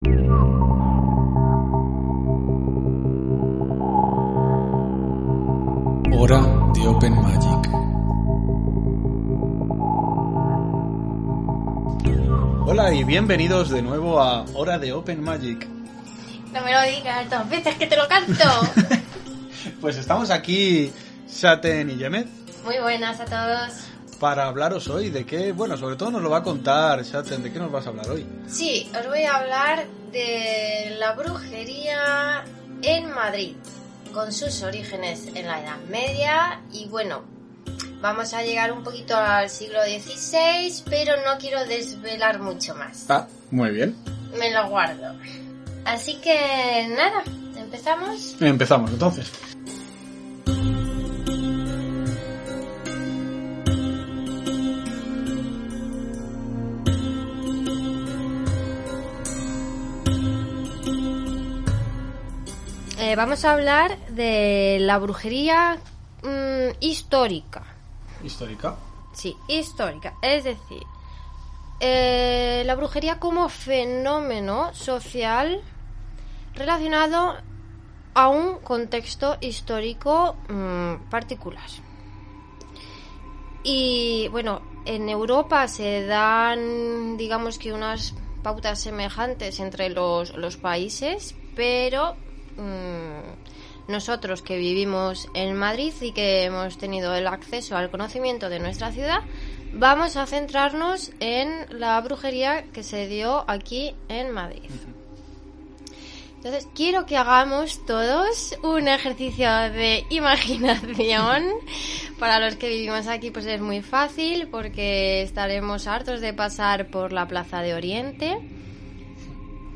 Hora de Open Magic. Hola y bienvenidos de nuevo a Hora de Open Magic. No me lo digas dos veces que te lo canto. Pues estamos aquí, Saten y Yemet, Muy buenas a todos. Para hablaros hoy de qué, bueno, sobre todo nos lo va a contar Saten, ¿de qué nos vas a hablar hoy? Sí, os voy a hablar de la brujería en Madrid, con sus orígenes en la Edad Media y bueno, vamos a llegar un poquito al siglo XVI, pero no quiero desvelar mucho más. Ah, muy bien. Me lo guardo. Así que nada, empezamos. Empezamos entonces. Eh, vamos a hablar de la brujería mm, histórica. Histórica. Sí, histórica. Es decir, eh, la brujería como fenómeno social relacionado a un contexto histórico mm, particular. Y bueno, en Europa se dan, digamos que unas pautas semejantes entre los, los países, pero mm, nosotros que vivimos en Madrid y que hemos tenido el acceso al conocimiento de nuestra ciudad, vamos a centrarnos en la brujería que se dio aquí en Madrid. Entonces, quiero que hagamos todos un ejercicio de imaginación. Para los que vivimos aquí, pues es muy fácil porque estaremos hartos de pasar por la Plaza de Oriente,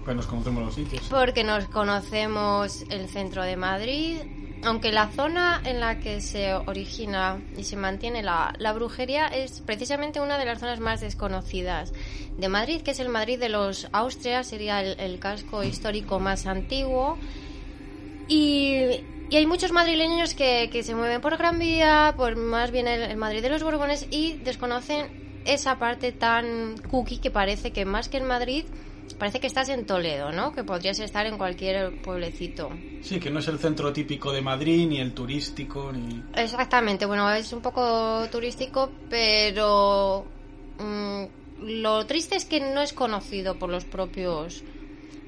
Pues nos conocemos los sitios. porque nos conocemos el centro de Madrid. Aunque la zona en la que se origina y se mantiene la, la brujería es precisamente una de las zonas más desconocidas de Madrid, que es el Madrid de los Austrias, sería el, el casco histórico más antiguo. Y, y hay muchos madrileños que, que se mueven por Gran Vía, por más bien el, el Madrid de los Borbones, y desconocen esa parte tan cookie que parece que más que en Madrid, parece que estás en Toledo, ¿no? Que podrías estar en cualquier pueblecito. Sí, que no es el centro típico de Madrid, ni el turístico, ni... Exactamente, bueno, es un poco turístico, pero mm, lo triste es que no es conocido por los propios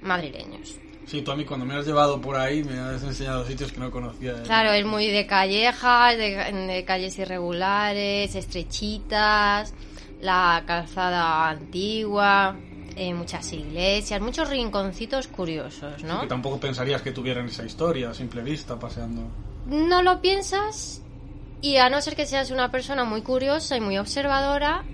madrileños. Sí, tú a mí cuando me has llevado por ahí me has enseñado sitios que no conocía. Claro, es muy de callejas, de, de calles irregulares, estrechitas, la calzada antigua, eh, muchas iglesias, muchos rinconcitos curiosos, ¿no? Que tampoco pensarías que tuvieran esa historia a simple vista paseando. no lo piensas y a no ser que seas una persona muy curiosa y muy observadora,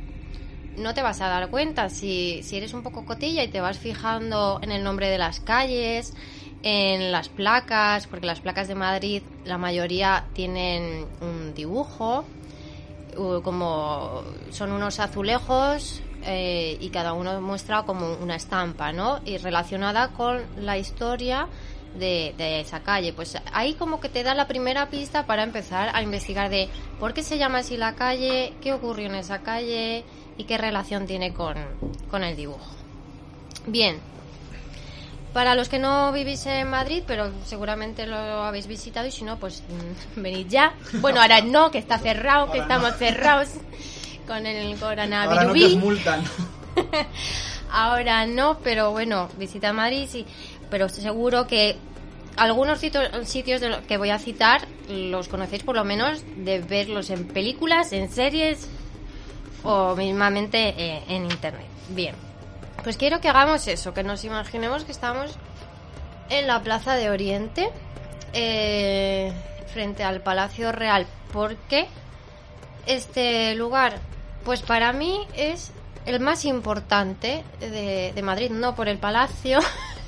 no te vas a dar cuenta. Si, si eres un poco cotilla y te vas fijando en el nombre de las calles, en las placas, porque las placas de Madrid la mayoría tienen un dibujo, como son unos azulejos eh, y cada uno muestra como una estampa, ¿no? Y relacionada con la historia de, de esa calle. Pues ahí como que te da la primera pista para empezar a investigar de por qué se llama así la calle, qué ocurrió en esa calle y qué relación tiene con, con el dibujo. Bien. Para los que no vivís en Madrid, pero seguramente lo habéis visitado y si no, pues mm, venid ya. Bueno, ahora no, que está cerrado, que estamos cerrados con el coronavirus. Ahora no multan. Ahora no, pero bueno, visita Madrid sí. Pero seguro que algunos sitios, sitios de lo que voy a citar los conocéis por lo menos de verlos en películas, en series o mismamente eh, en internet. Bien, pues quiero que hagamos eso, que nos imaginemos que estamos en la Plaza de Oriente, eh, frente al Palacio Real. ¿Por qué este lugar? Pues para mí es el más importante de, de Madrid, no por el palacio,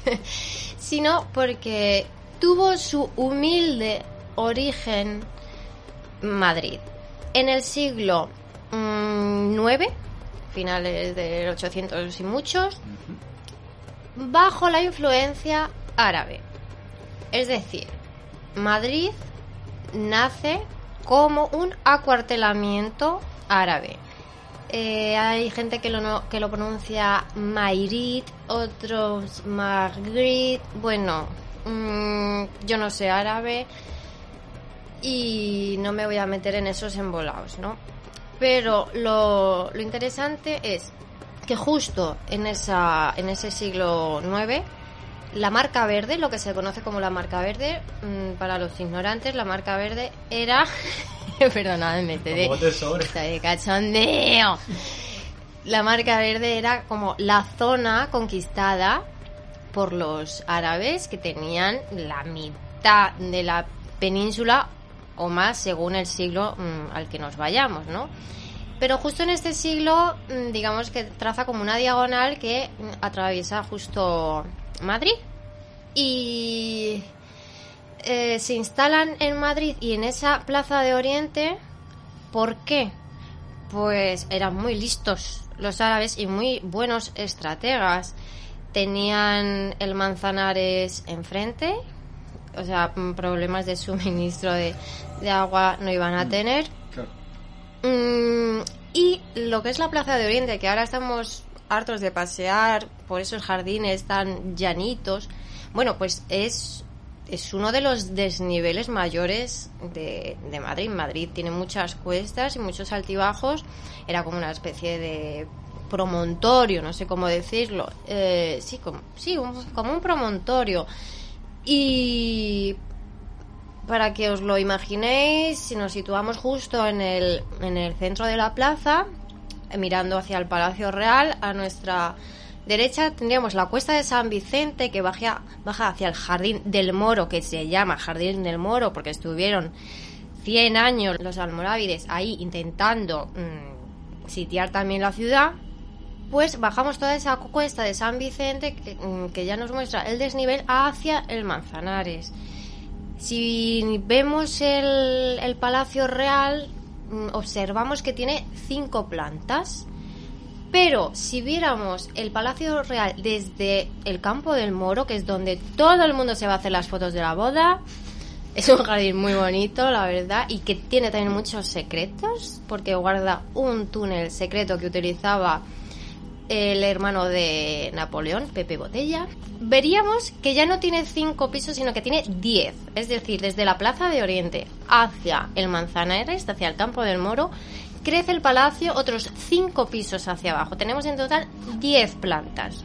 sino porque tuvo su humilde origen Madrid. En el siglo IX, finales del 800 y muchos, bajo la influencia árabe. Es decir, Madrid nace como un acuartelamiento árabe. Eh, hay gente que lo, no- que lo pronuncia Mairit, otros Magrit. Bueno, mm, yo no sé árabe y no me voy a meter en esos embolados, ¿no? Pero lo, lo interesante es que justo en, esa, en ese siglo IX, la marca verde, lo que se conoce como la marca verde, mm, para los ignorantes, la marca verde era... Perdonadme, te de, de cachondeo. La marca verde era como la zona conquistada por los árabes que tenían la mitad de la península o más según el siglo mm, al que nos vayamos, ¿no? Pero justo en este siglo, mm, digamos que traza como una diagonal que mm, atraviesa justo Madrid. Y eh, se instalan en Madrid y en esa plaza de Oriente. ¿Por qué? Pues eran muy listos los árabes y muy buenos estrategas. Tenían el Manzanares enfrente, o sea, mm, problemas de suministro de, de agua no iban a tener. Mm, y lo que es la Plaza de Oriente, que ahora estamos hartos de pasear por esos jardines tan llanitos, bueno, pues es, es uno de los desniveles mayores de, de Madrid. Madrid tiene muchas cuestas y muchos altibajos. Era como una especie de promontorio, no sé cómo decirlo. Eh, sí, como, sí un- como un promontorio. Y para que os lo imaginéis, si nos situamos justo en el, en el centro de la plaza, eh, mirando hacia el Palacio Real, a nuestra derecha tendríamos la cuesta de San Vicente que baja, baja hacia el Jardín del Moro, que se llama Jardín del Moro porque estuvieron 100 años los almorávides ahí intentando mm, sitiar también la ciudad. Pues bajamos toda esa cuesta de San Vicente que, mm, que ya nos muestra el desnivel hacia el Manzanares. Si vemos el, el Palacio Real, mm, observamos que tiene cinco plantas. Pero si viéramos el Palacio Real desde el Campo del Moro, que es donde todo el mundo se va a hacer las fotos de la boda, es un jardín muy bonito, la verdad, y que tiene también muchos secretos, porque guarda un túnel secreto que utilizaba el hermano de Napoleón, Pepe Botella, veríamos que ya no tiene cinco pisos, sino que tiene diez. Es decir, desde la Plaza de Oriente hacia el Manzanares, hacia el Campo del Moro, crece el palacio otros cinco pisos hacia abajo. Tenemos en total diez plantas.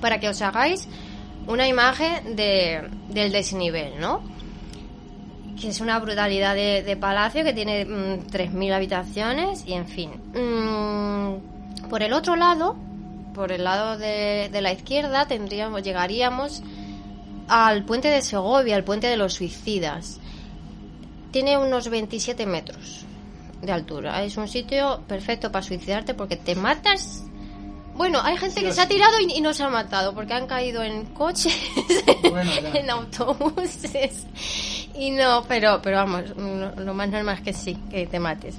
Para que os hagáis una imagen de, del desnivel, ¿no? que es una brutalidad de, de palacio que tiene mm, 3.000 habitaciones y en fin. Mm, por el otro lado, por el lado de, de la izquierda, tendríamos, llegaríamos al puente de Segovia, al puente de los suicidas. Tiene unos 27 metros de altura. Es un sitio perfecto para suicidarte porque te matas. Bueno, hay gente Sí que se ha tirado y, y no se ha matado porque han caído en coches, Bueno, en autobuses. Y no, pero, pero vamos, lo más normal es que sí, que te mates.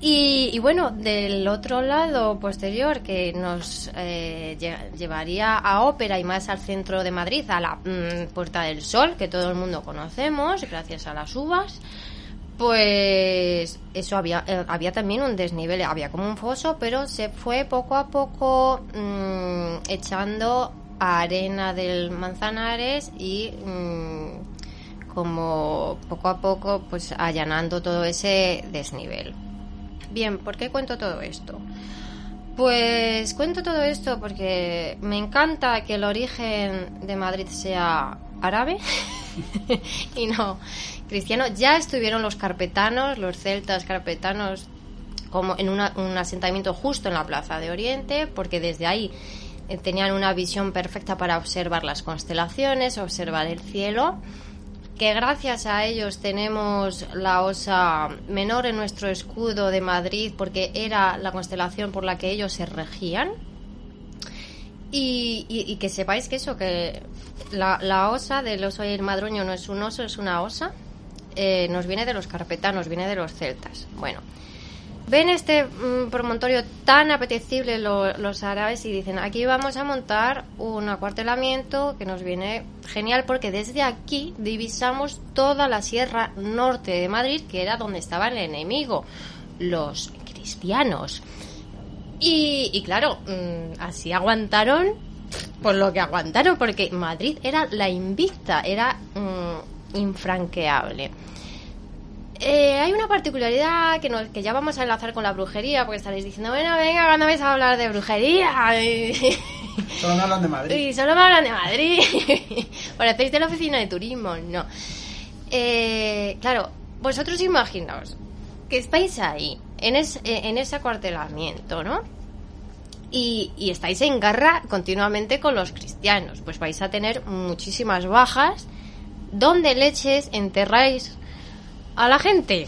Y, bueno, del otro lado posterior que nos eh, lle- llevaría a Ópera y más al centro de Madrid, a la mm, Puerta del Sol, que todo el mundo conocemos, gracias a las uvas, pues eso había, eh, había también un desnivel, había como un foso, pero se fue poco a poco mm, echando arena del Manzanares y mm, como poco a poco pues allanando todo ese desnivel. Bien, ¿por qué cuento todo esto? Pues cuento todo esto porque me encanta que el origen de Madrid sea árabe y no cristiano. Ya estuvieron los carpetanos, los celtas carpetanos, como en un asentamiento justo en la Plaza de Oriente, porque desde ahí eh, tenían una visión perfecta para observar las constelaciones, observar el cielo. Que gracias a ellos tenemos la osa menor en nuestro escudo de Madrid porque era la constelación por la que ellos se regían. Y, que sepáis que eso, que la, la osa del oso y el madroño no es un oso, es una osa, eh, nos viene de los carpetanos, viene de los celtas. Bueno, ven este mm, promontorio tan apetecible lo- los árabes y dicen, aquí vamos a montar un acuartelamiento que nos viene genial porque desde aquí divisamos toda la sierra norte de Madrid, que era donde estaba el enemigo, los cristianos. Y, y claro, mm, así aguantaron por lo que aguantaron, porque Madrid era la invicta, era mm, infranqueable. Eh, hay una particularidad que, nos, que ya vamos a enlazar con la brujería, porque estaréis diciendo, bueno, venga, cuando vais a hablar de brujería? Solo me hablan de Madrid. Y solo me hablan de Madrid. Parecéis de la oficina de turismo, no. Eh, claro, vosotros imaginaos que estáis ahí, en, es- eh, en ese acuartelamiento, ¿no? Y, y estáis en guerra continuamente con los cristianos. Pues vais a tener muchísimas bajas. ¿Dónde leches enterráis a la gente?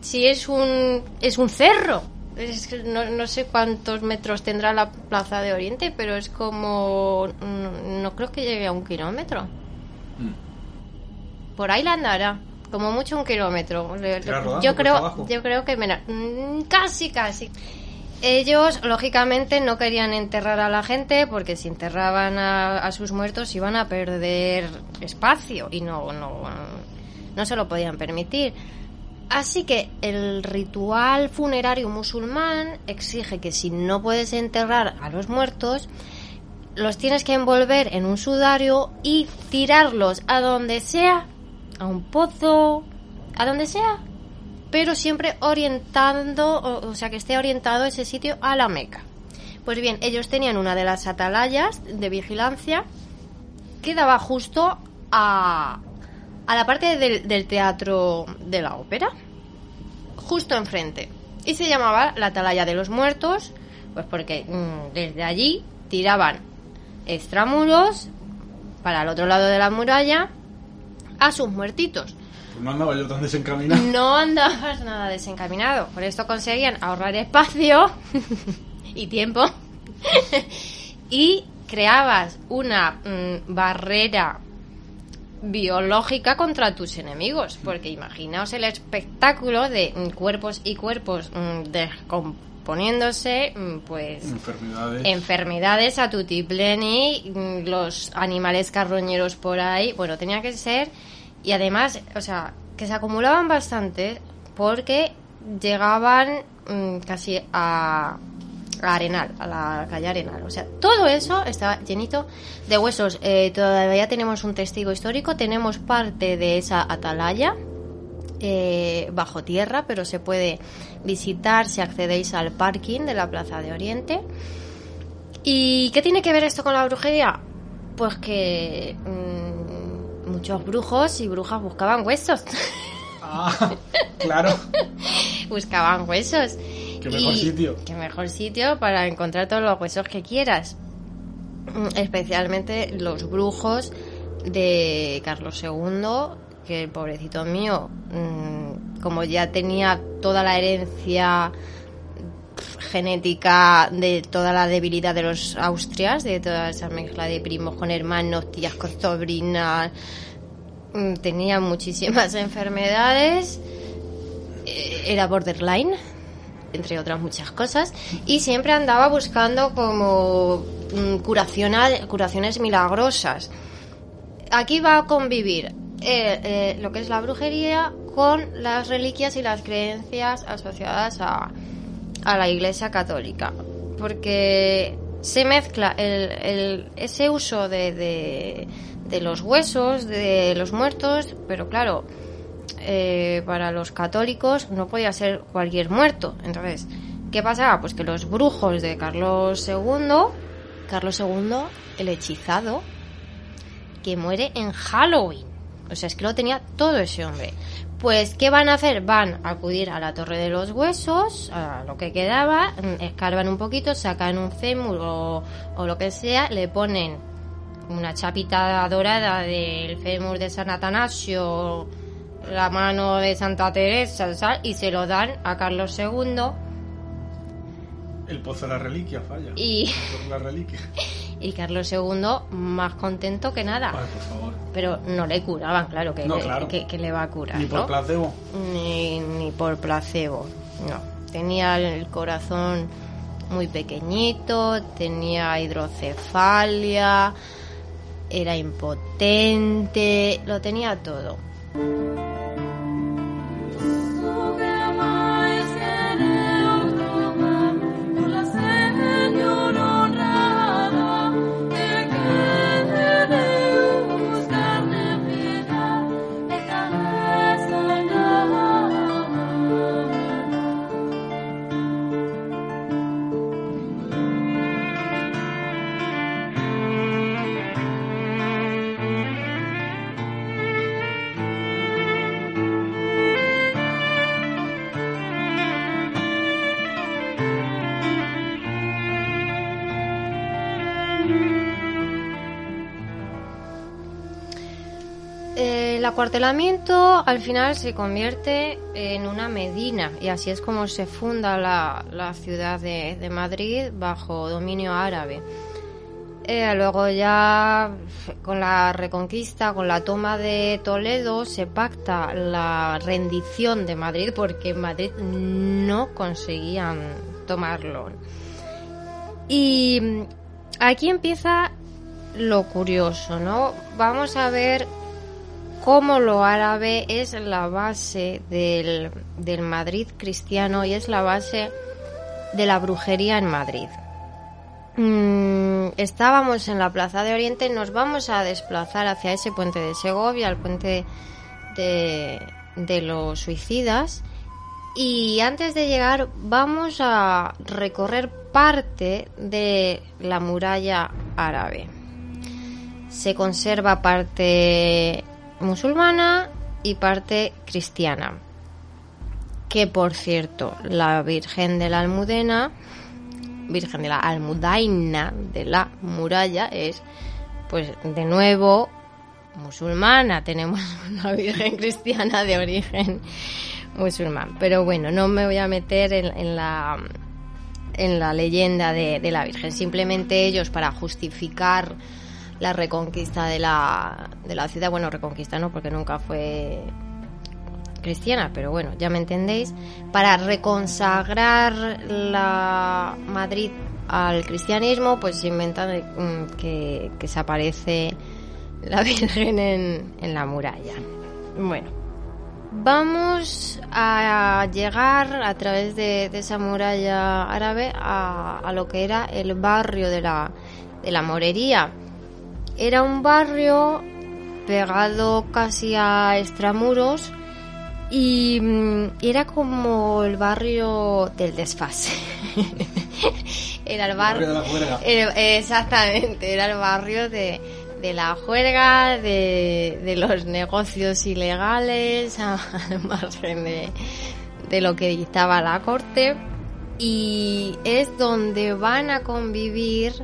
Si es un, es un cerro. Es no, no sé cuántos metros tendrá la Plaza de Oriente, pero es como... mm, No creo que llegue a un kilómetro. Por ahí la andará. Como mucho un kilómetro. Yo creo, yo creo que menos. Mm, Casi, casi. Ellos, lógicamente, no querían enterrar a la gente porque si enterraban a, a sus muertos iban a perder espacio y no, no, no se lo podían permitir. Así que el ritual funerario musulmán exige que si no puedes enterrar a los muertos, los tienes que envolver en un sudario y tirarlos a donde sea, a un pozo, a donde sea, pero siempre orientando, o, sea, que esté orientado ese sitio a la Meca. Pues bien, ellos tenían una de las atalayas de vigilancia que daba justo a, a la parte del, del teatro de la ópera, justo enfrente. Y se llamaba la atalaya de los muertos, pues porque mm, desde allí tiraban extramuros para el otro lado de la muralla a sus muertitos. Pues no andaba yo tan desencaminado. No andabas nada desencaminado. Por esto conseguían ahorrar espacio y tiempo. y creabas una mm, barrera biológica contra tus enemigos. Porque imaginaos el espectáculo de mm, cuerpos y cuerpos mm, descomponiéndose, mm, pues Enfermedades. enfermedades a tutipleni, los animales carroñeros por ahí. Bueno, tenía que ser. Y además, o sea, que se acumulaban bastante porque llegaban casi a, a Arenal, a la calle Arenal. O sea, todo eso estaba llenito de huesos. Eh, todavía tenemos un testigo histórico, tenemos parte de esa atalaya eh, bajo tierra, pero se puede visitar si accedéis al parking de la Plaza de Oriente. ¿Y qué tiene que ver esto con la brujería? Pues que mm, muchos brujos y brujas buscaban huesos. Ah, claro. buscaban huesos. Qué mejor Y- sitio. Qué mejor sitio para encontrar todos los huesos que quieras. Especialmente los brujos de Carlos II, que el pobrecito mío, mm, como ya tenía toda la herencia genética de toda la debilidad de los austrias, de toda esa mezcla de primos con hermanos, tías con sobrinas, mm, tenía muchísimas enfermedades, eh, era borderline, entre otras muchas cosas, y siempre andaba buscando como mm, curaciones milagrosas. Aquí va a convivir eh, eh, lo que es la brujería con las reliquias y las creencias asociadas a, a la Iglesia Católica, porque se mezcla el, el- ese uso de, de los huesos, de los muertos, pero claro, eh, para los católicos no podía ser cualquier muerto. Entonces, ¿qué pasaba? Pues que los brujos de Carlos II, Carlos II, el hechizado, que muere en Halloween. O sea, es que lo tenía todo ese hombre. Pues, ¿qué van a hacer? Van a acudir a la Torre de los Huesos, a lo que quedaba, mm, escarban un poquito, sacan un fémur o, o lo que sea, le ponen una chapita dorada del fémur de San Atanasio, la mano de Santa Teresa, y se lo dan a Carlos II. El pozo de la reliquia falla. Y- la reliquia. Y Carlos II más contento que nada. Ay, por favor. Pero no le curaban, claro, que, No, que- claro. que- que le va a curar. Ni por ¿no? placebo. ni, ni por placebo. No, tenía el corazón muy pequeñito, tenía hidrocefalia, era impotente, lo tenía todo. Eh, el acuartelamiento al final se convierte en una medina y así es como se funda la, la ciudad de, Madrid bajo dominio árabe. Eh, luego ya con la reconquista, con la toma de Toledo, se pacta la rendición de Madrid porque en Madrid no conseguían tomarlo. Y aquí empieza lo curioso, ¿no? Vamos a ver cómo lo árabe es la base del, del Madrid cristiano y es la base de la brujería en Madrid. Mm, estábamos en la Plaza de Oriente, nos vamos a desplazar hacia ese puente de Segovia, el puente de, de los suicidas. Y antes de llegar vamos a recorrer parte de la muralla árabe. Se conserva parte musulmana y parte cristiana. Que por cierto, la Virgen de la Almudena, Virgen de la Almudaina de la muralla es pues de nuevo musulmana. Tenemos una Virgen cristiana de origen musulmán. Pero bueno, no me voy a meter en, en la en la leyenda de, de la Virgen. Simplemente ellos para justificar la reconquista de la, de la ciudad, bueno, reconquista no, porque nunca fue cristiana, pero bueno, ya me entendéis, para reconsagrar la Madrid al cristianismo, pues se inventan mm, que, se aparece la Virgen en, en la muralla. Bueno, vamos a llegar a través de, de esa muralla árabe a, a lo que era el barrio de la, de la morería. Era un barrio pegado casi a extramuros y mm, era como el barrio del desfase. era el barrio, Barrio de la juerga. era- exactamente, era el barrio de, de la juerga, de, de los negocios ilegales, al margen de, de lo que dictaba la corte. Y es donde van a convivir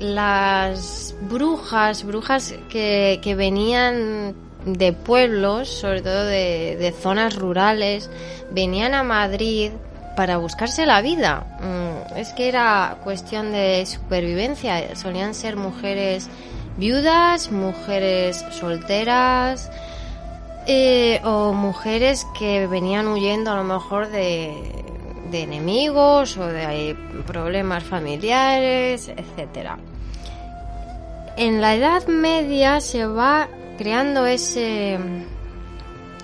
las brujas, brujas que, que venían de pueblos, sobre todo de, de zonas rurales, venían a Madrid para buscarse la vida. Mm, Es que era cuestión de supervivencia. Solían ser mujeres viudas, mujeres solteras eh, o mujeres que venían huyendo a lo mejor de, de enemigos o de problemas familiares, etcétera. En la Edad Media se va creando ese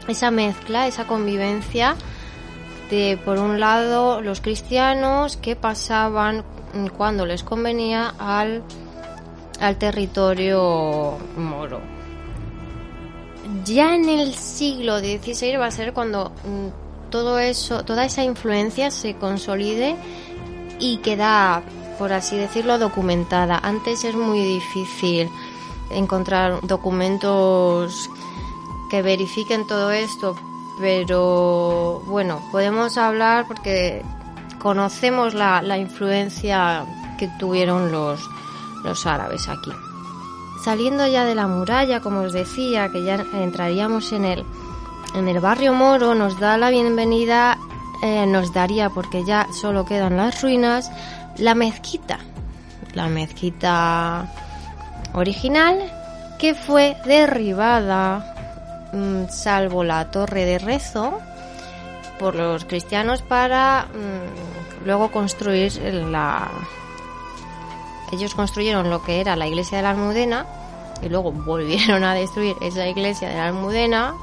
esa mezcla, esa convivencia de por un lado los cristianos que pasaban mm, cuando les convenía al al territorio moro. Ya en el siglo XVI va a ser cuando mm, todo eso, toda esa influencia se consolide y queda, por así decirlo, documentada. Antes es muy difícil encontrar documentos que verifiquen todo esto, pero bueno, podemos hablar porque conocemos la, la influencia que tuvieron los, los árabes aquí. saliendo ya de la muralla, como os decía, que ya entraríamos en el, en el barrio moro, nos da la bienvenida, eh, nos daría, porque ya solo quedan las ruinas, la mezquita. La mezquita original que fue derribada, mm, salvo la torre de rezo, por los cristianos para mm, luego construir la... Ellos construyeron lo que era la iglesia de la Almudena y luego volvieron a destruir esa iglesia de la Almudena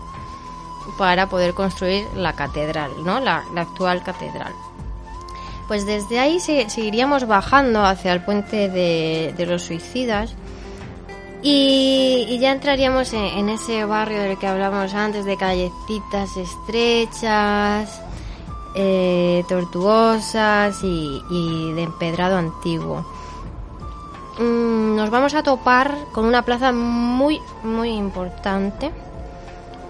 para poder construir la catedral, ¿no? La, actual catedral. Pues desde ahí seguiríamos bajando hacia el puente de, los suicidas y, ya entraríamos en, ese barrio del que hablamos antes, de callecitas estrechas, eh, tortuosas y, de empedrado antiguo. Mm, nos vamos a topar con una plaza muy, muy importante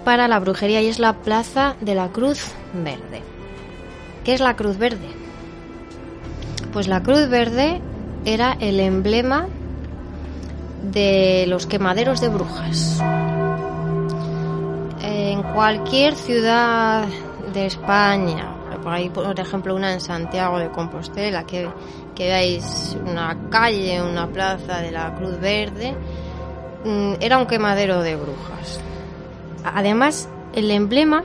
para la brujería y es la plaza de la Cruz Verde. ¿Qué es la Cruz Verde? Pues la Cruz Verde era el emblema de los quemaderos de brujas. En cualquier ciudad de España, por ahí por ejemplo una en Santiago de Compostela, que, que veáis una calle, una plaza de la Cruz Verde, mm, era un quemadero de brujas. Además, el emblema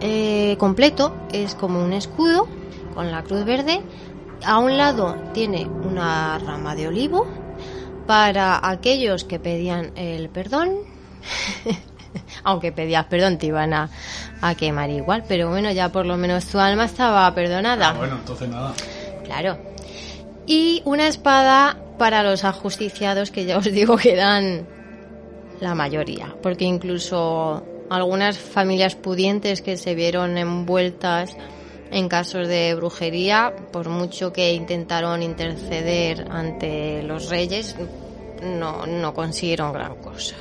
eh, completo es como un escudo con la Cruz Verde. A un lado tiene una rama de olivo para aquellos que pedían el perdón, aunque pedías perdón te iban a, quemar igual, pero bueno, ya por lo menos tu alma estaba perdonada. Ah, bueno, entonces nada. Claro. Y una espada para los ajusticiados que ya os digo que dan la mayoría, porque incluso algunas familias pudientes que se vieron envueltas en casos de brujería, por mucho que intentaron interceder ante los reyes, no, no consiguieron gran cosa.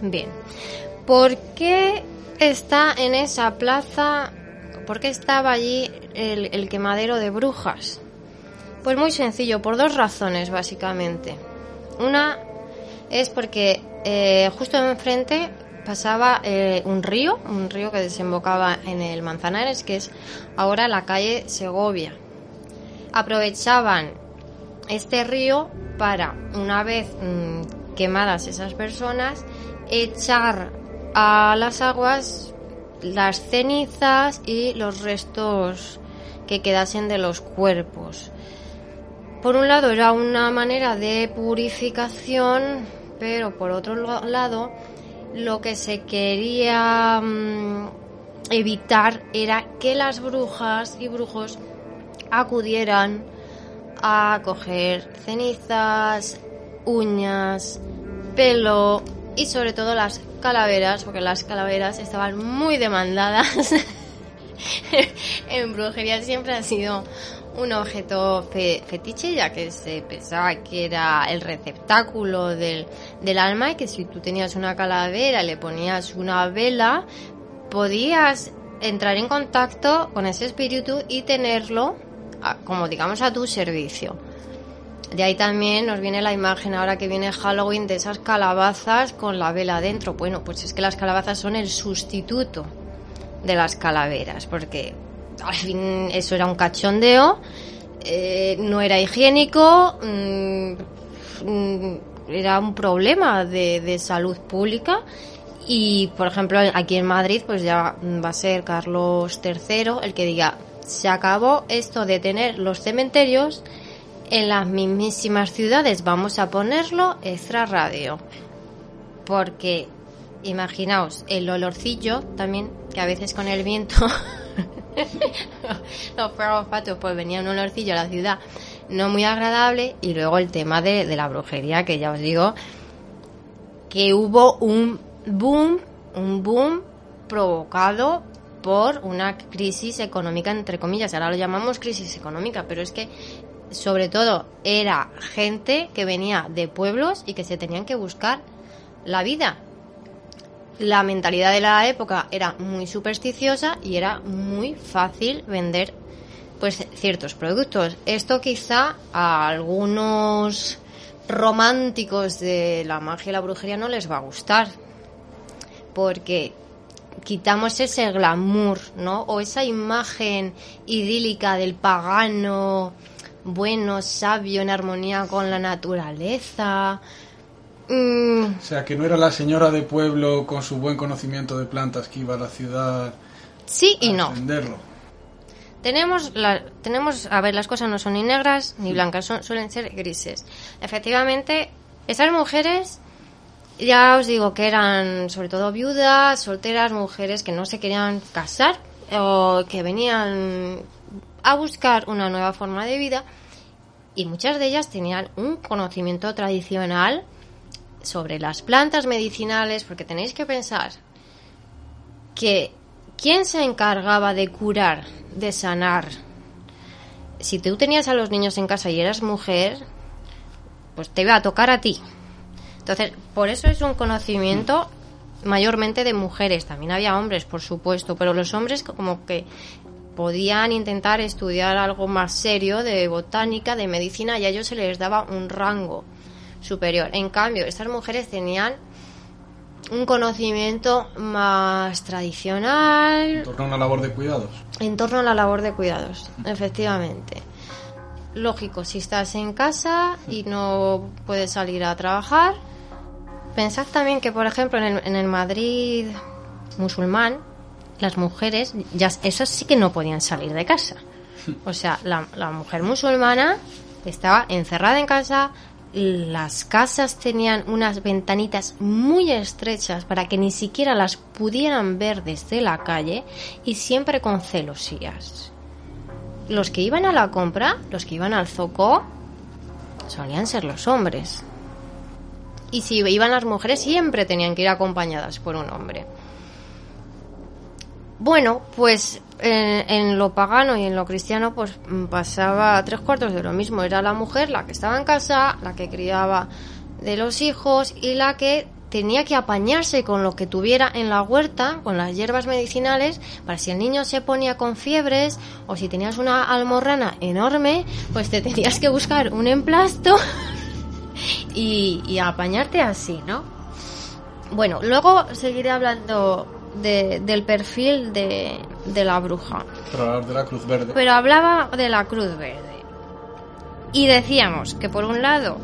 Bien, ¿por qué está en esa plaza? ¿Por qué estaba allí el, quemadero de brujas? Pues muy sencillo, por dos razones básicamente. Una es porque eh, justo enfrente pasaba eh, un río, un río que desembocaba en el Manzanares, que es ahora la calle Segovia. Aprovechaban este río para, una vez mm, quemadas esas personas, echar a las aguas las cenizas y los restos que quedasen de los cuerpos. Por un lado era una manera de purificación, pero por otro lado lo que se quería mm, evitar era que las brujas y brujos acudieran a coger cenizas, uñas, pelo y sobre todo las calaveras, porque las calaveras estaban muy demandadas. en brujería siempre ha sido un objeto fetiche, ya que se pensaba que era el receptáculo del, del alma y que si tú tenías una calavera, le ponías una vela, podías entrar en contacto con ese espíritu y tenerlo como digamos a tu servicio. De ahí también nos viene la imagen ahora que viene Halloween de esas calabazas con la vela dentro. Bueno, pues es que las calabazas son el sustituto de las calaveras, porque al fin eso era un cachondeo, eh, no era higiénico, mm, mm, era un problema de, de salud pública y, por ejemplo, aquí en Madrid, pues ya va a ser Carlos III el que diga, se acabó esto de tener los cementerios en las mismísimas ciudades. Vamos a ponerlo extra radio. Porque imaginaos el olorcillo también, que a veces con el viento los perros patos pues venía un olorcillo a la ciudad no muy agradable y luego el tema de, de la brujería que ya os digo que hubo un boom un boom provocado por una crisis económica, entre comillas. Ahora lo llamamos crisis económica, pero es que sobre todo era gente que venía de pueblos y que se tenían que buscar la vida. La mentalidad de la época era muy supersticiosa y era muy fácil vender pues ciertos productos. Esto quizá a algunos románticos de la magia y la brujería no les va a gustar. Porque quitamos ese glamour, ¿no? O esa imagen idílica del pagano, bueno, sabio, en armonía con la naturaleza. Mm, O sea, que no era la señora de pueblo con su buen conocimiento de plantas que iba a la ciudad sí y a no. defenderlo. Tenemos, la, tenemos, a ver, las cosas no son ni negras ni blancas, son, suelen ser grises. Efectivamente, esas mujeres, ya os digo que eran sobre todo viudas, solteras, mujeres que no se querían casar o que venían a buscar una nueva forma de vida y muchas de ellas tenían un conocimiento tradicional sobre las plantas medicinales, porque tenéis que pensar que ¿quién se encargaba de curar, de sanar? Si tú tenías a los niños en casa y eras mujer, pues te iba a tocar a ti. Entonces, por eso es un conocimiento mayormente de mujeres. También había hombres, por supuesto, pero los hombres como que podían intentar estudiar algo más serio de botánica, de medicina, y a ellos se les daba un rango superior. En cambio, estas mujeres tenían un conocimiento más En tradicional torno a una labor de cuidados. en torno a la labor de cuidados, efectivamente. Lógico, si estás en casa y no puedes salir a trabajar, pensad también que, por ejemplo, en el, en el Madrid musulmán, las mujeres, ya esas sí que no podían salir de casa. O sea, la, la mujer musulmana estaba encerrada en casa, las casas tenían unas ventanitas muy estrechas para que ni siquiera las pudieran ver desde la calle y siempre con celosías. Los que iban a la compra, los que iban al zoco, solían ser los hombres. Y si iban las mujeres, siempre tenían que ir acompañadas por un hombre. Bueno, pues en, en lo pagano y en lo cristiano, pues mm, pasaba tres cuartos de lo mismo. Era la mujer la que estaba en casa, la que criaba de los hijos y la que tenía que apañarse con lo que tuviera en la huerta, con las hierbas medicinales, para si el niño se ponía con fiebres o si tenías una almorrana enorme, pues te tenías que buscar un emplasto y, y apañarte así, ¿no? Bueno, luego seguiré hablando de- del perfil de, de la bruja. Para hablar de la Cruz Verde. Pero hablaba de la Cruz Verde. Y decíamos que por un lado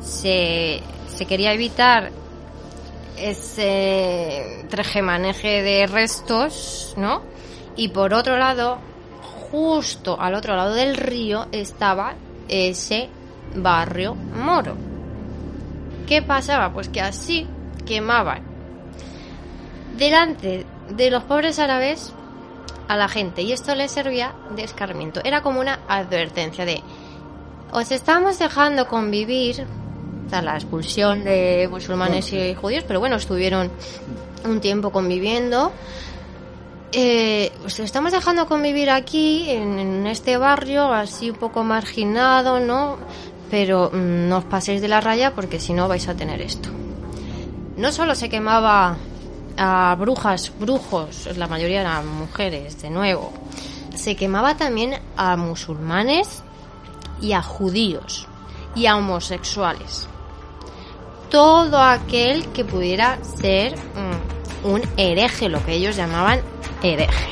se, se quería evitar ese trejemaneje de restos, ¿no? Y por otro lado, justo al otro lado del río estaba ese barrio moro. ¿Qué pasaba? Pues que así quemaban delante de los pobres árabes a la gente y esto les servía de escarmiento. Era como una advertencia de os estamos dejando convivir tras la expulsión de musulmanes y judíos, pero bueno, estuvieron un tiempo conviviendo. Eh, os estamos dejando convivir aquí, en, en este barrio, así un poco marginado, ¿no? Pero mm, no os paséis de la raya porque si no vais a tener esto. No solo se quemaba a brujas, brujos, la mayoría eran mujeres, de nuevo. Se quemaba también a musulmanes y a judíos y a homosexuales. Todo aquel que pudiera ser mm, un hereje, lo que ellos llamaban hereje.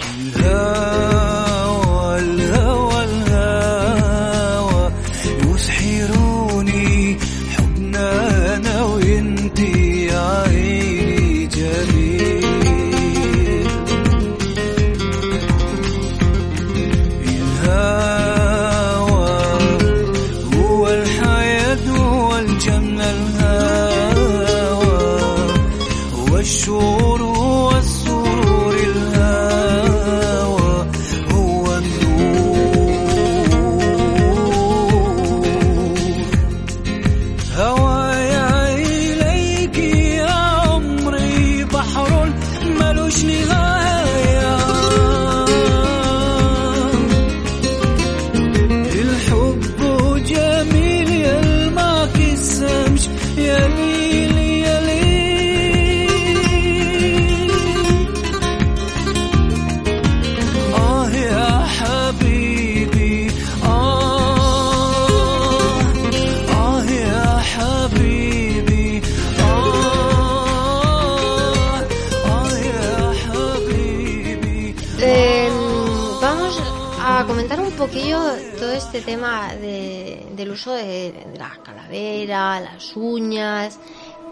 Este tema de- del uso de, de la calavera, las uñas.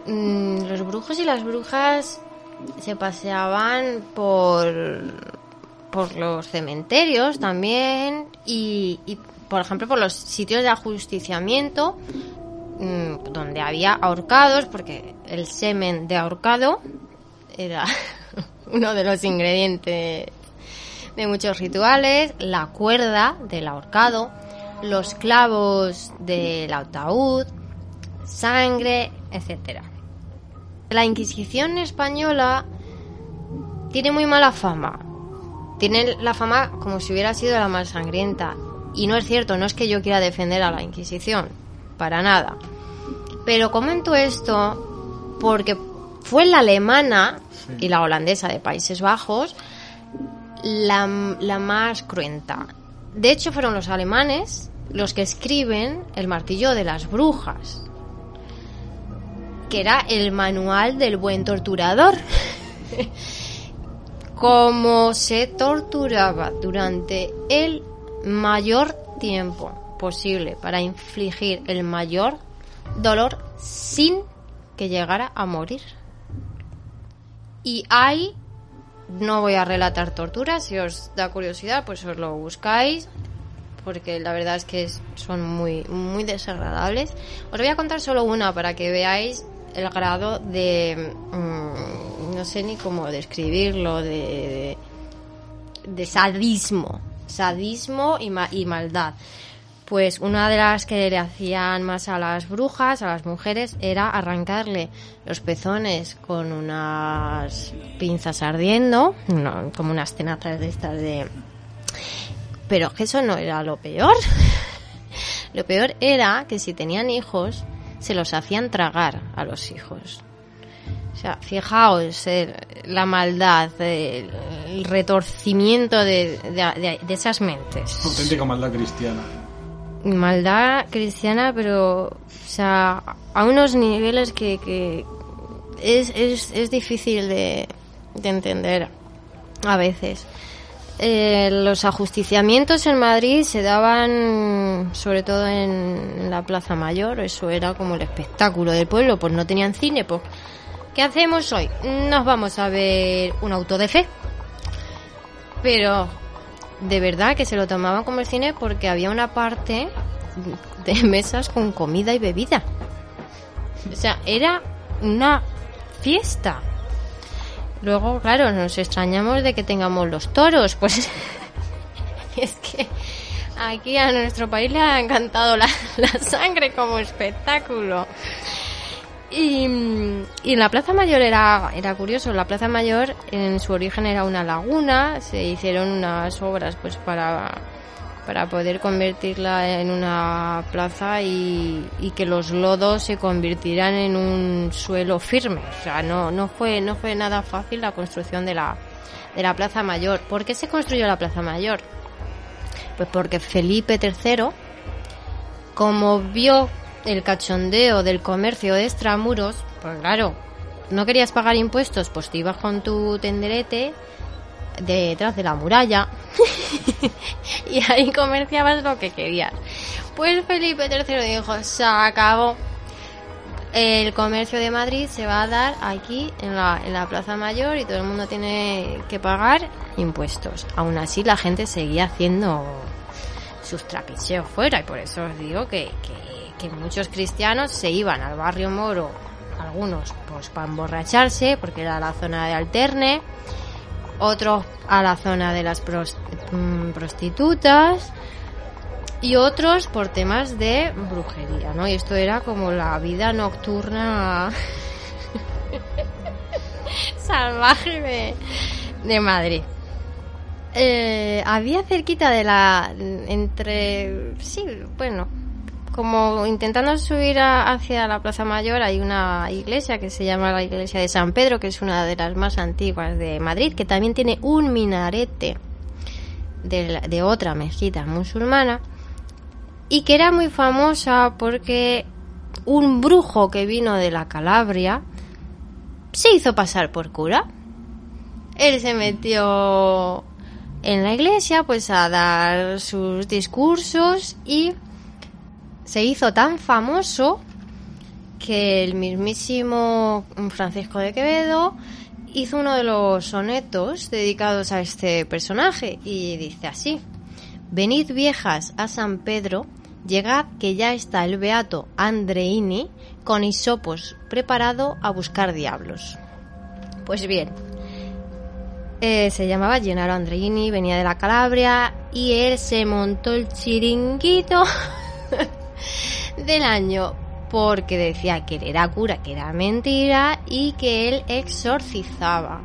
Mm, los brujos y las brujas se paseaban por, por los cementerios también y, y, por ejemplo, por los sitios de ajusticiamiento mm, donde había ahorcados, porque el semen de ahorcado era uno de los ingredientes de muchos rituales, la cuerda del ahorcado, los clavos del ataúd, sangre, etcétera. La Inquisición española tiene muy mala fama. Tiene la fama como si hubiera sido la más sangrienta. Y no es cierto, no es que yo quiera defender a la Inquisición, para nada. Pero comento esto porque fue la alemana y la holandesa de Países Bajos la, la más cruenta. De hecho, fueron los alemanes los que escriben el martillo de las brujas, que era el manual del buen torturador. Cómo se torturaba durante el mayor tiempo posible para infligir el mayor dolor sin que llegara a morir. Y hay no voy a relatar torturas, si os da curiosidad, pues os lo buscáis, porque la verdad es que son muy, muy desagradables. Os voy a contar solo una para que veáis el grado de... mm, no sé ni cómo describirlo, de, de, de sadismo. Sadismo y, ma- y maldad. Pues una de las que le hacían más a las brujas, a las mujeres, era arrancarle los pezones con unas pinzas ardiendo, como unas tenazas de estas de... Pero que eso no era lo peor. Lo peor era que si tenían hijos, se los hacían tragar a los hijos. O sea, fijaos la maldad, el retorcimiento de- de- de esas mentes Auténtica maldad cristiana. Maldad cristiana, pero, o sea, a unos niveles que, que es, es, es difícil de, de entender a veces. Eh, los ajusticiamientos en Madrid se daban sobre todo en la Plaza Mayor, eso era como el espectáculo del pueblo, pues no tenían cine, pues ¿qué hacemos hoy? Nos vamos a ver un auto de fe. Pero de verdad que se lo tomaban como el cine porque había una parte de mesas con comida y bebida. O sea, era una fiesta. Luego, claro, nos extrañamos de que tengamos los toros, pues es que aquí a nuestro país le ha encantado la, la sangre como espectáculo. Y, y la Plaza Mayor era, era curioso. La Plaza Mayor en su origen era una laguna. Se hicieron unas obras pues para, para poder convertirla en una plaza y, y que los lodos se convirtieran en un suelo firme. O sea, no, no, fue, no fue nada fácil la construcción de la, de la Plaza Mayor. ¿Por qué se construyó la Plaza Mayor? Pues porque Felipe III, como vio el cachondeo del comercio de extramuros, pues claro, no querías pagar impuestos, pues te ibas con tu tenderete detrás de la muralla y ahí comerciabas lo que querías. Pues Felipe III dijo, se acabó. El comercio de Madrid se va a dar aquí en la, Plaza Mayor y todo el mundo tiene que pagar impuestos. Aún así la gente seguía haciendo sus trapicheos fuera y por eso os digo que, que muchos cristianos se iban al barrio moro, algunos pues para emborracharse porque era la zona de alterne, otros a la zona de las mm, prostitutas y otros por temas de brujería, ¿no? Y esto era como la vida nocturna salvaje de, de Madrid. Eh, había cerquita de la entre sí bueno como intentando subir hacia la Plaza Mayor hay una iglesia que se llama la iglesia de San Pedro que es una de las más antiguas de Madrid que también tiene un minarete de, de otra mezquita musulmana y que era muy famosa porque un brujo que vino de la Calabria se hizo pasar por cura. Él se metió en la iglesia pues a dar sus discursos y se hizo tan famoso que el mismísimo Francisco de Quevedo hizo uno de los sonetos dedicados a este personaje y dice así, Venid viejas a San Pedro, llegad que ya está el beato Andreini con hisopos preparado a buscar diablos. Pues bien, eh, se llamaba Gennaro Andreini, venía de la Calabria y él se montó el chiringuito del año porque decía que él era cura, que era mentira y que él exorcizaba.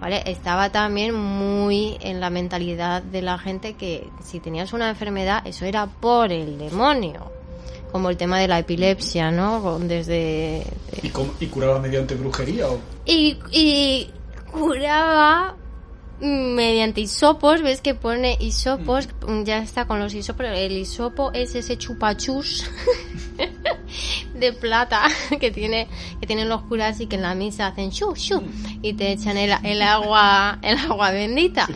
¿Vale? Estaba también muy en la mentalidad de la gente que si tenías una enfermedad, eso era por el demonio. Como el tema de la epilepsia, ¿no? Desde. ¿Y, cómo- y curaba mediante brujería? O... Y, y curaba mediante hisopos, ves que pone hisopos, ya está con los hisopos, el hisopo es ese chupachus de plata que tiene que tienen los curas y que en la misa hacen shu shu y te echan el, el agua el agua bendita.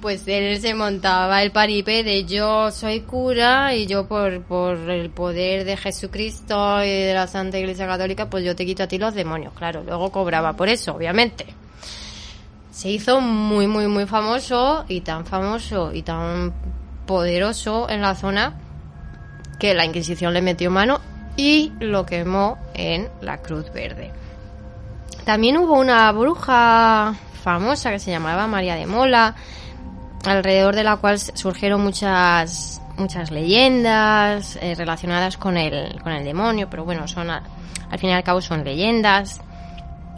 Pues él se montaba el paripé de yo soy cura y yo por, por el poder de Jesucristo y de la Santa Iglesia Católica, pues yo te quito a ti los demonios, claro. Luego cobraba por eso, obviamente se hizo muy, muy, muy famoso y tan famoso y tan poderoso en la zona que la Inquisición le metió mano y lo quemó en la Cruz Verde. También hubo una bruja famosa que se llamaba María de Mola, alrededor de la cual surgieron muchas muchas leyendas eh, relacionadas con el, con el demonio, pero bueno, son a- al fin y al cabo son leyendas.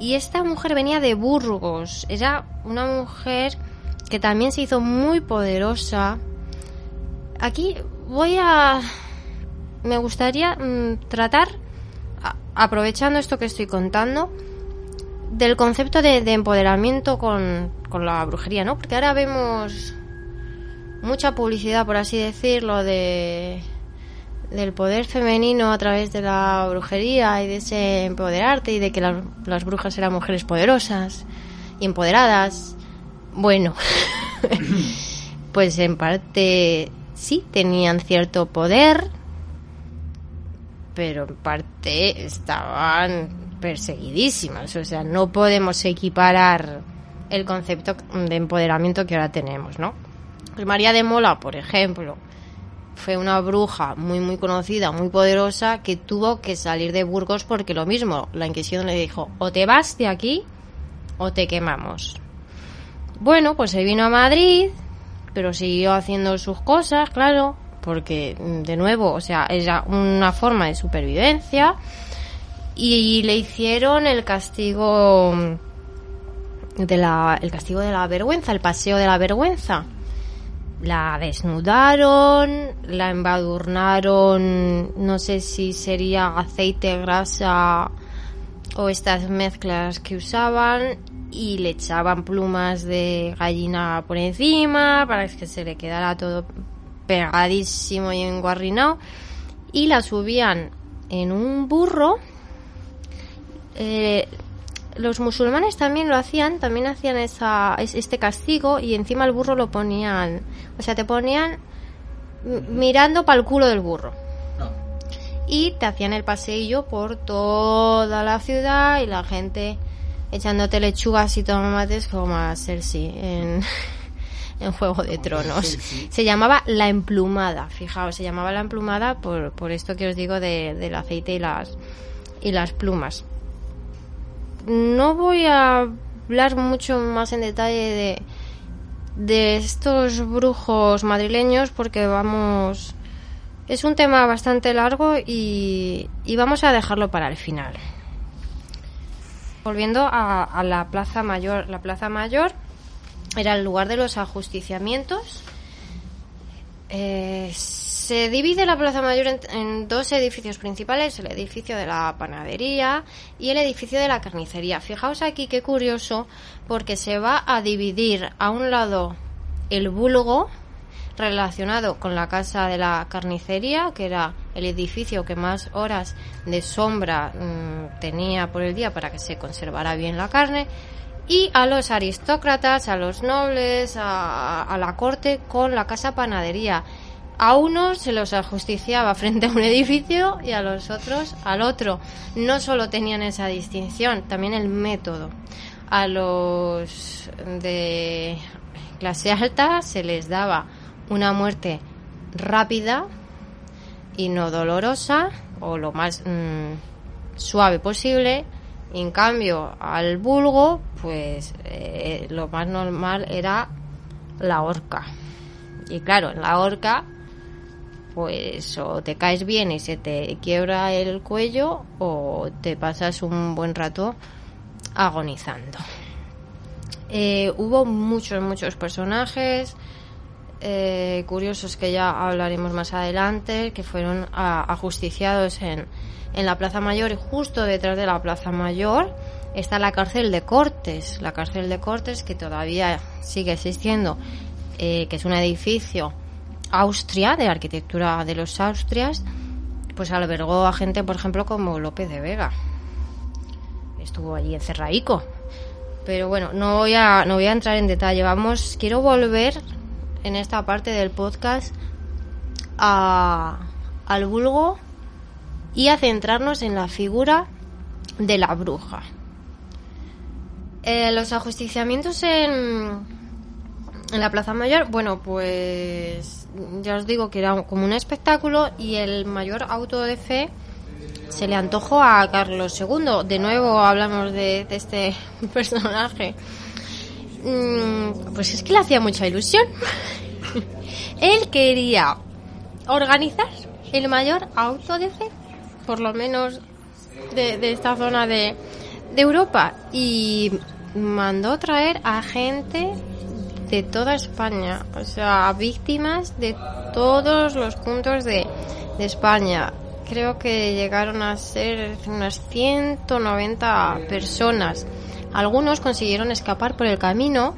Y esta mujer venía de Burgos. Era una mujer que también se hizo muy poderosa. Aquí voy a... Me gustaría mm, tratar, aprovechando esto que estoy contando, del concepto de, de empoderamiento con, con la brujería, ¿no? Porque ahora vemos mucha publicidad, por así decirlo, de del poder femenino a través de la brujería y de ese empoderarte y de que las, brujas eran mujeres poderosas y empoderadas. Bueno, pues en parte sí tenían cierto poder, pero en parte estaban perseguidísimas. O sea, no podemos equiparar el concepto de empoderamiento que ahora tenemos, ¿no? Pues María de Mola, por ejemplo, fue una bruja muy muy conocida, muy poderosa, que tuvo que salir de Burgos porque lo mismo, la Inquisición le dijo, o te vas de aquí o te quemamos. Bueno, pues se vino a Madrid, pero siguió haciendo sus cosas, claro, porque mm, de nuevo, o sea, era una forma de supervivencia y le hicieron el castigo mm, de la el castigo de la vergüenza, el paseo de la vergüenza la desnudaron, la embadurnaron, no sé si sería aceite, grasa o estas mezclas que usaban y le echaban plumas de gallina por encima para que se le quedara todo pegadísimo y enguarrinado y la subían en un burro eh, los musulmanes también lo hacían, también hacían esa, es- este castigo y encima el burro lo ponían, o sea, te ponían mirando para el culo del burro No. y te hacían el paseillo por toda la ciudad y la gente echándote lechugas y tomates como a Cersei en, en Juego de Tronos. Se llamaba la emplumada, fijaos, se llamaba la emplumada por, por esto que os digo de- del aceite y las, y las plumas. No voy a hablar mucho más en detalle de, de estos brujos madrileños porque vamos... Es un tema bastante largo y, y vamos a dejarlo para el final. Volviendo a, la Plaza Mayor. La Plaza Mayor era el lugar de los ajusticiamientos. Eh, se divide la Plaza Mayor en, dos edificios principales, el edificio de la panadería y el edificio de la carnicería. Fijaos aquí qué curioso, porque se va a dividir a un lado el vulgo relacionado con la casa de la carnicería, que era el edificio que más horas de sombra mm, tenía por el día para que se conservara bien la carne, y a los aristócratas, a los nobles, a la corte con la casa panadería. A unos se los ajusticiaba frente a un edificio y a los otros al otro. No solo tenían esa distinción, también el método. A los de clase alta se les daba una muerte rápida y no dolorosa o lo más mm, suave posible. En cambio, al vulgo, pues eh, lo más normal era la horca. Y claro, en la horca, pues o te caes bien y se te quiebra el cuello o te pasas un buen rato agonizando. Eh, hubo muchos, muchos personajes eh, curiosos que ya hablaremos más adelante, que fueron a- ajusticiados en, en la Plaza Mayor y justo detrás de la Plaza Mayor está la cárcel de Cortes, la cárcel de Cortes que todavía sigue existiendo, eh, que es un edificio Austria, de arquitectura de los Austrias, pues albergó a gente, por ejemplo, como López de Vega. Estuvo allí encerraico. Pero bueno, no voy a, no voy a entrar en detalle. Vamos, quiero volver en esta parte del podcast a, al vulgo y a centrarnos en la figura de la bruja. Eh, los ajusticiamientos en, en la Plaza Mayor, bueno, pues ya os digo que era como un espectáculo y el mayor auto de fe se le antojó a Carlos II. De nuevo hablamos de, este personaje. Mm, Pues es que le hacía mucha ilusión. Él quería organizar el mayor auto de fe, por lo menos de, de esta zona de, de Europa, y mandó traer a gente de toda España, o sea, a víctimas de todos los puntos de, de España. Creo que llegaron a ser unas 190 personas. Algunos consiguieron escapar por el camino,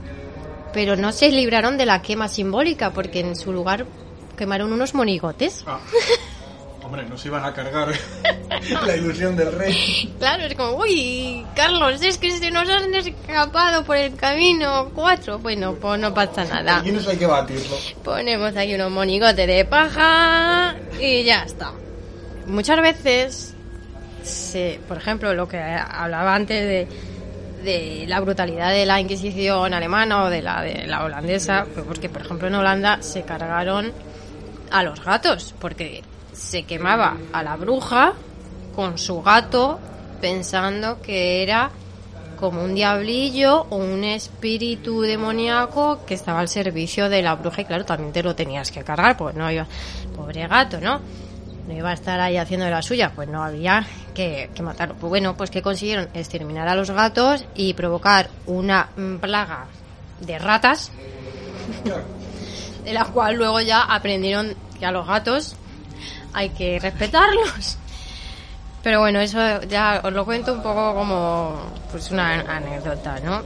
pero no se libraron de la quema simbólica, porque en su lugar quemaron unos monigotes. Ah. Hombre, no se iban a cargar la ilusión del rey. Claro, es como, uy, Carlos, es que se nos han escapado por el camino cuatro. Bueno, pues no pasa nada. Aquí no hay que batirlo. Ponemos aquí unos monigotes de paja y ya está. Muchas veces, se, por ejemplo, lo que hablaba antes de, de la brutalidad de la Inquisición alemana o de la de la holandesa, porque, por ejemplo, en Holanda se cargaron a los gatos, porque se quemaba a la bruja con su gato pensando que era como un diablillo o un espíritu demoníaco que estaba al servicio de la bruja y claro, también te lo tenías que cargar, pues no iba, pobre gato, ¿no? No iba a estar ahí haciendo de la suya, pues no había que, matarlo. Pues bueno, pues que consiguieron exterminar a los gatos y provocar una mm, plaga de ratas, de la cual luego ya aprendieron que a los gatos hay que respetarlos. Pero bueno, eso ya os lo cuento un poco como pues una anécdota, ¿no?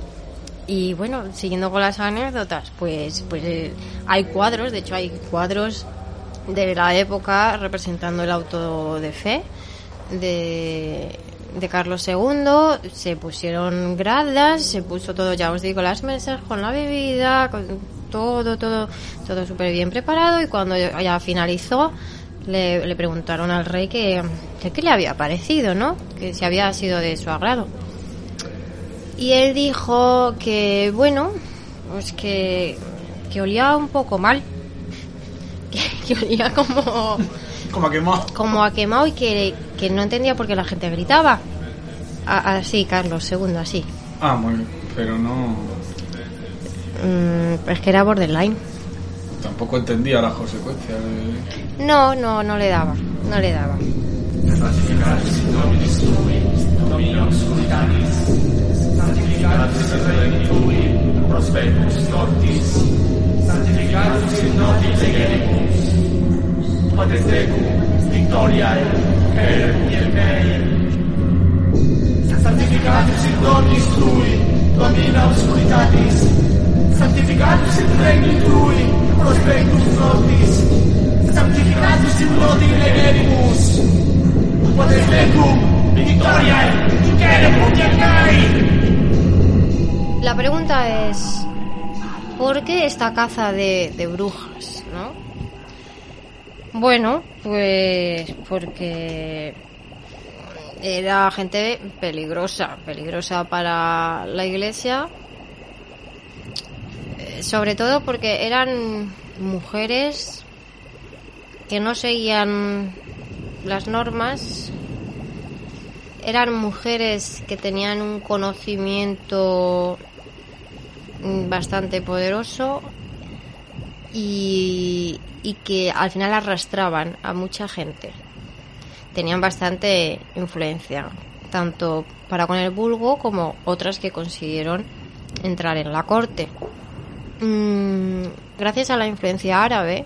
Y bueno, siguiendo con las anécdotas, pues pues eh, hay cuadros, de hecho hay cuadros de la época representando el auto de fe de, de Carlos II, se pusieron gradas, se puso todo, ya os digo, las mesas con la bebida, con todo, todo, todo súper bien preparado y cuando ya finalizó le, le preguntaron al rey que, que qué le había parecido, ¿no? Que si había sido de su agrado. Y él dijo que, bueno, pues que, que olía un poco mal. Que, que olía como, Como a quemado. como a quemado y que, que no entendía por qué la gente gritaba. A- Así, Carlos II, así. Ah, muy bien. Pero no. Mm, es que era borderline. Tampoco entendía la consecuencia de. No, no, no le daba. No le daba. Santificatus in domis tui, domina obscuritatis. Santificatus in regnum tui, la pregunta es, ¿por qué esta caza de, de brujas, no? Bueno, pues porque era gente peligrosa, peligrosa para la iglesia, sobre todo porque eran mujeres que no seguían las normas, eran mujeres que tenían un conocimiento bastante poderoso y, y que al final arrastraban a mucha gente. Tenían bastante influencia, tanto para con el vulgo como otras que consiguieron entrar en la corte. Mm, gracias a la influencia árabe,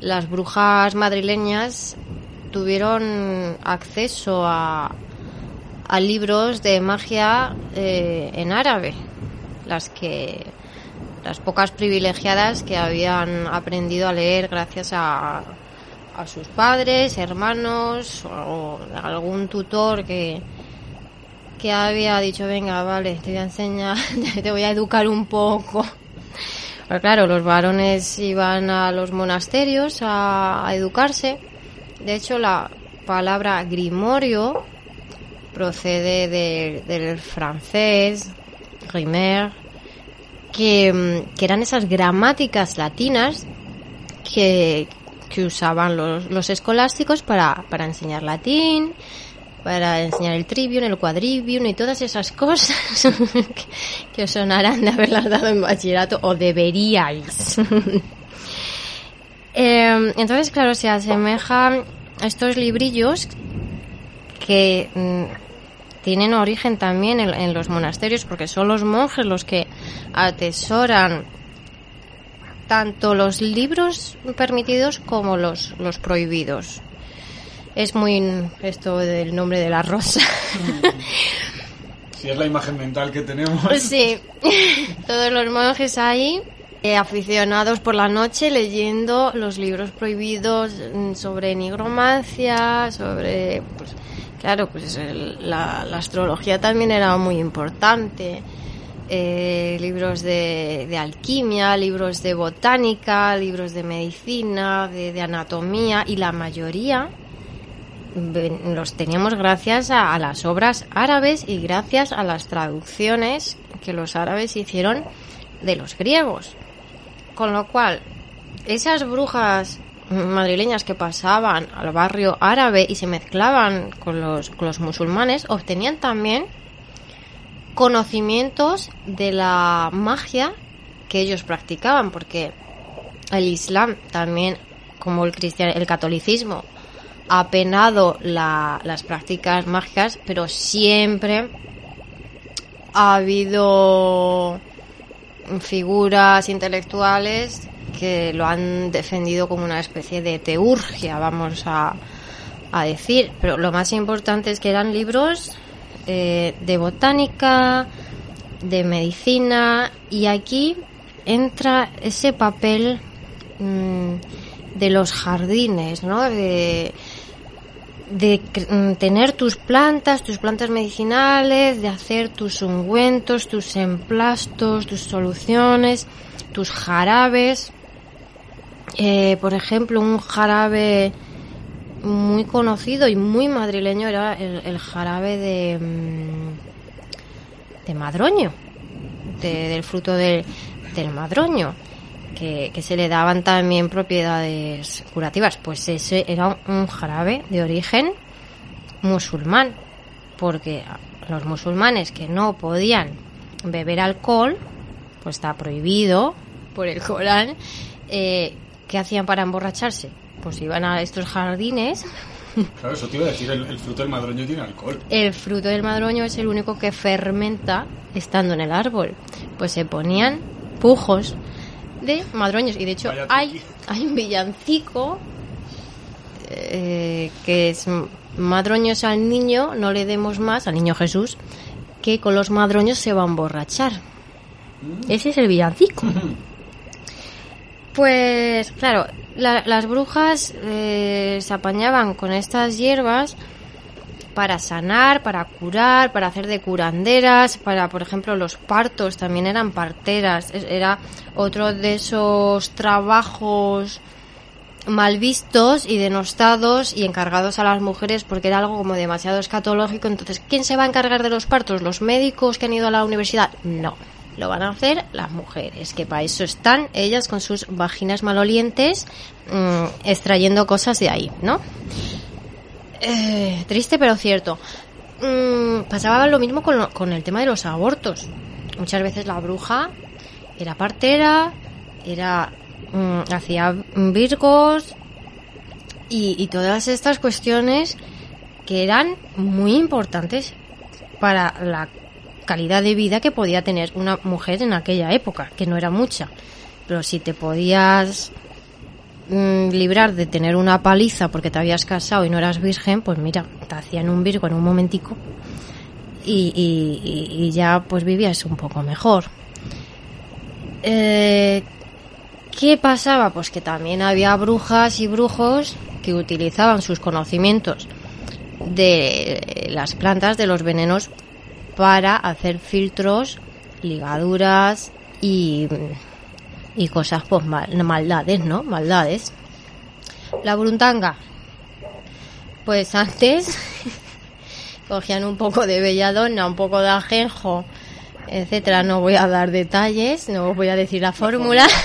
las brujas madrileñas tuvieron acceso a, a libros de magia eh, en árabe, las que las pocas privilegiadas que habían aprendido a leer gracias a, a sus padres, hermanos o algún tutor que, que había dicho, venga, vale, te voy a enseñar, te voy a educar un poco. Claro, los varones iban a los monasterios a, educarse. De hecho, la palabra grimorio procede de- del francés, grimer, que, mm, que eran esas gramáticas latinas que, usaban los, escolásticos para enseñar latín, para enseñar el trivium, el quadrivium y todas esas cosas que, os sonarán de haberlas dado en bachillerato o deberíais. Eh, entonces, claro, se asemejan a estos librillos que mm, tienen origen también en, en los monasterios, porque son los monjes los que atesoran tanto los libros permitidos como los, los prohibidos. Es muy esto del nombre de la rosa. Si es la imagen mental que tenemos. Sí, todos los monjes ahí eh, aficionados por la noche leyendo los libros prohibidos mm, sobre nigromancia, sobre, pues, claro, pues el- la, la astrología también era muy importante. Eh, libros de, de alquimia, libros de botánica, libros de medicina, de, de anatomía y la mayoría los teníamos gracias a, las obras árabes y gracias a las traducciones que los árabes hicieron de los griegos. Con lo cual, esas brujas madrileñas que pasaban al barrio árabe y se mezclaban con los, con los musulmanes obtenían también conocimientos de la magia que ellos practicaban, porque el Islam también, como el cristian, el catolicismo, ha penado la- las prácticas mágicas, pero siempre ha habido figuras intelectuales que lo han defendido como una especie de teurgia, vamos a, a decir. Pero lo más importante es que eran libros eh, de botánica, de medicina, y aquí entra ese papel mm, de los jardines, ¿no? De, de mm, tener tus plantas, tus plantas medicinales, de hacer tus ungüentos, tus emplastos, tus soluciones, tus jarabes. Eh, por ejemplo, un jarabe muy conocido y muy madrileño era el, el jarabe de, mm, de madroño, de- del fruto de- del madroño, que, que se le daban también propiedades curativas. Pues ese era un, jarabe de origen musulmán, porque los musulmanes que no podían beber alcohol, pues está prohibido por el Corán, eh, ¿qué hacían para emborracharse? Pues iban a estos jardines Claro, eso te iba a decir, el, el fruto del madroño tiene alcohol. el fruto del madroño es el único que fermenta estando en el árbol. Pues se ponían pujos de madroños. Y de hecho hay, hay un villancico eh, que es madroños al niño, no le demos más, al niño Jesús, que con los madroños se va a emborrachar. Ese es el villancico. Pues claro, la- las brujas eh, se apañaban con estas hierbas para sanar, para curar, para hacer de curanderas, para, por ejemplo, los partos también eran parteras. Era otro de esos trabajos mal vistos y denostados y encargados a las mujeres porque era algo como demasiado escatológico. Entonces, ¿quién se va a encargar de los partos? ¿Los médicos que han ido a la universidad? No. Lo van a hacer las mujeres, que para eso están ellas con sus vaginas malolientes mm, extrayendo cosas de ahí, ¿no? Eh, triste pero cierto. Mm, pasaba lo mismo con, el tema de los abortos. Muchas veces la bruja era partera, era mm, hacía virgos y todas estas cuestiones que eran muy importantes para la calidad de vida que podía tener una mujer en aquella época, que no era mucha. Pero si te podías mm, librar de tener una paliza porque te habías casado y no eras virgen, pues mira, te hacían un virgo en un momentico y, ya pues vivías un poco mejor. Eh, ¿Qué pasaba? Pues que también había brujas y brujos que utilizaban sus conocimientos de las plantas, de los venenos, para hacer filtros, ligaduras y, y cosas, pues mal- maldades, ¿no? Maldades. La bruntanga. Pues antes cogían un poco de belladona, un poco de ajenjo, etcétera. No voy a dar detalles, no os voy a decir la fórmula.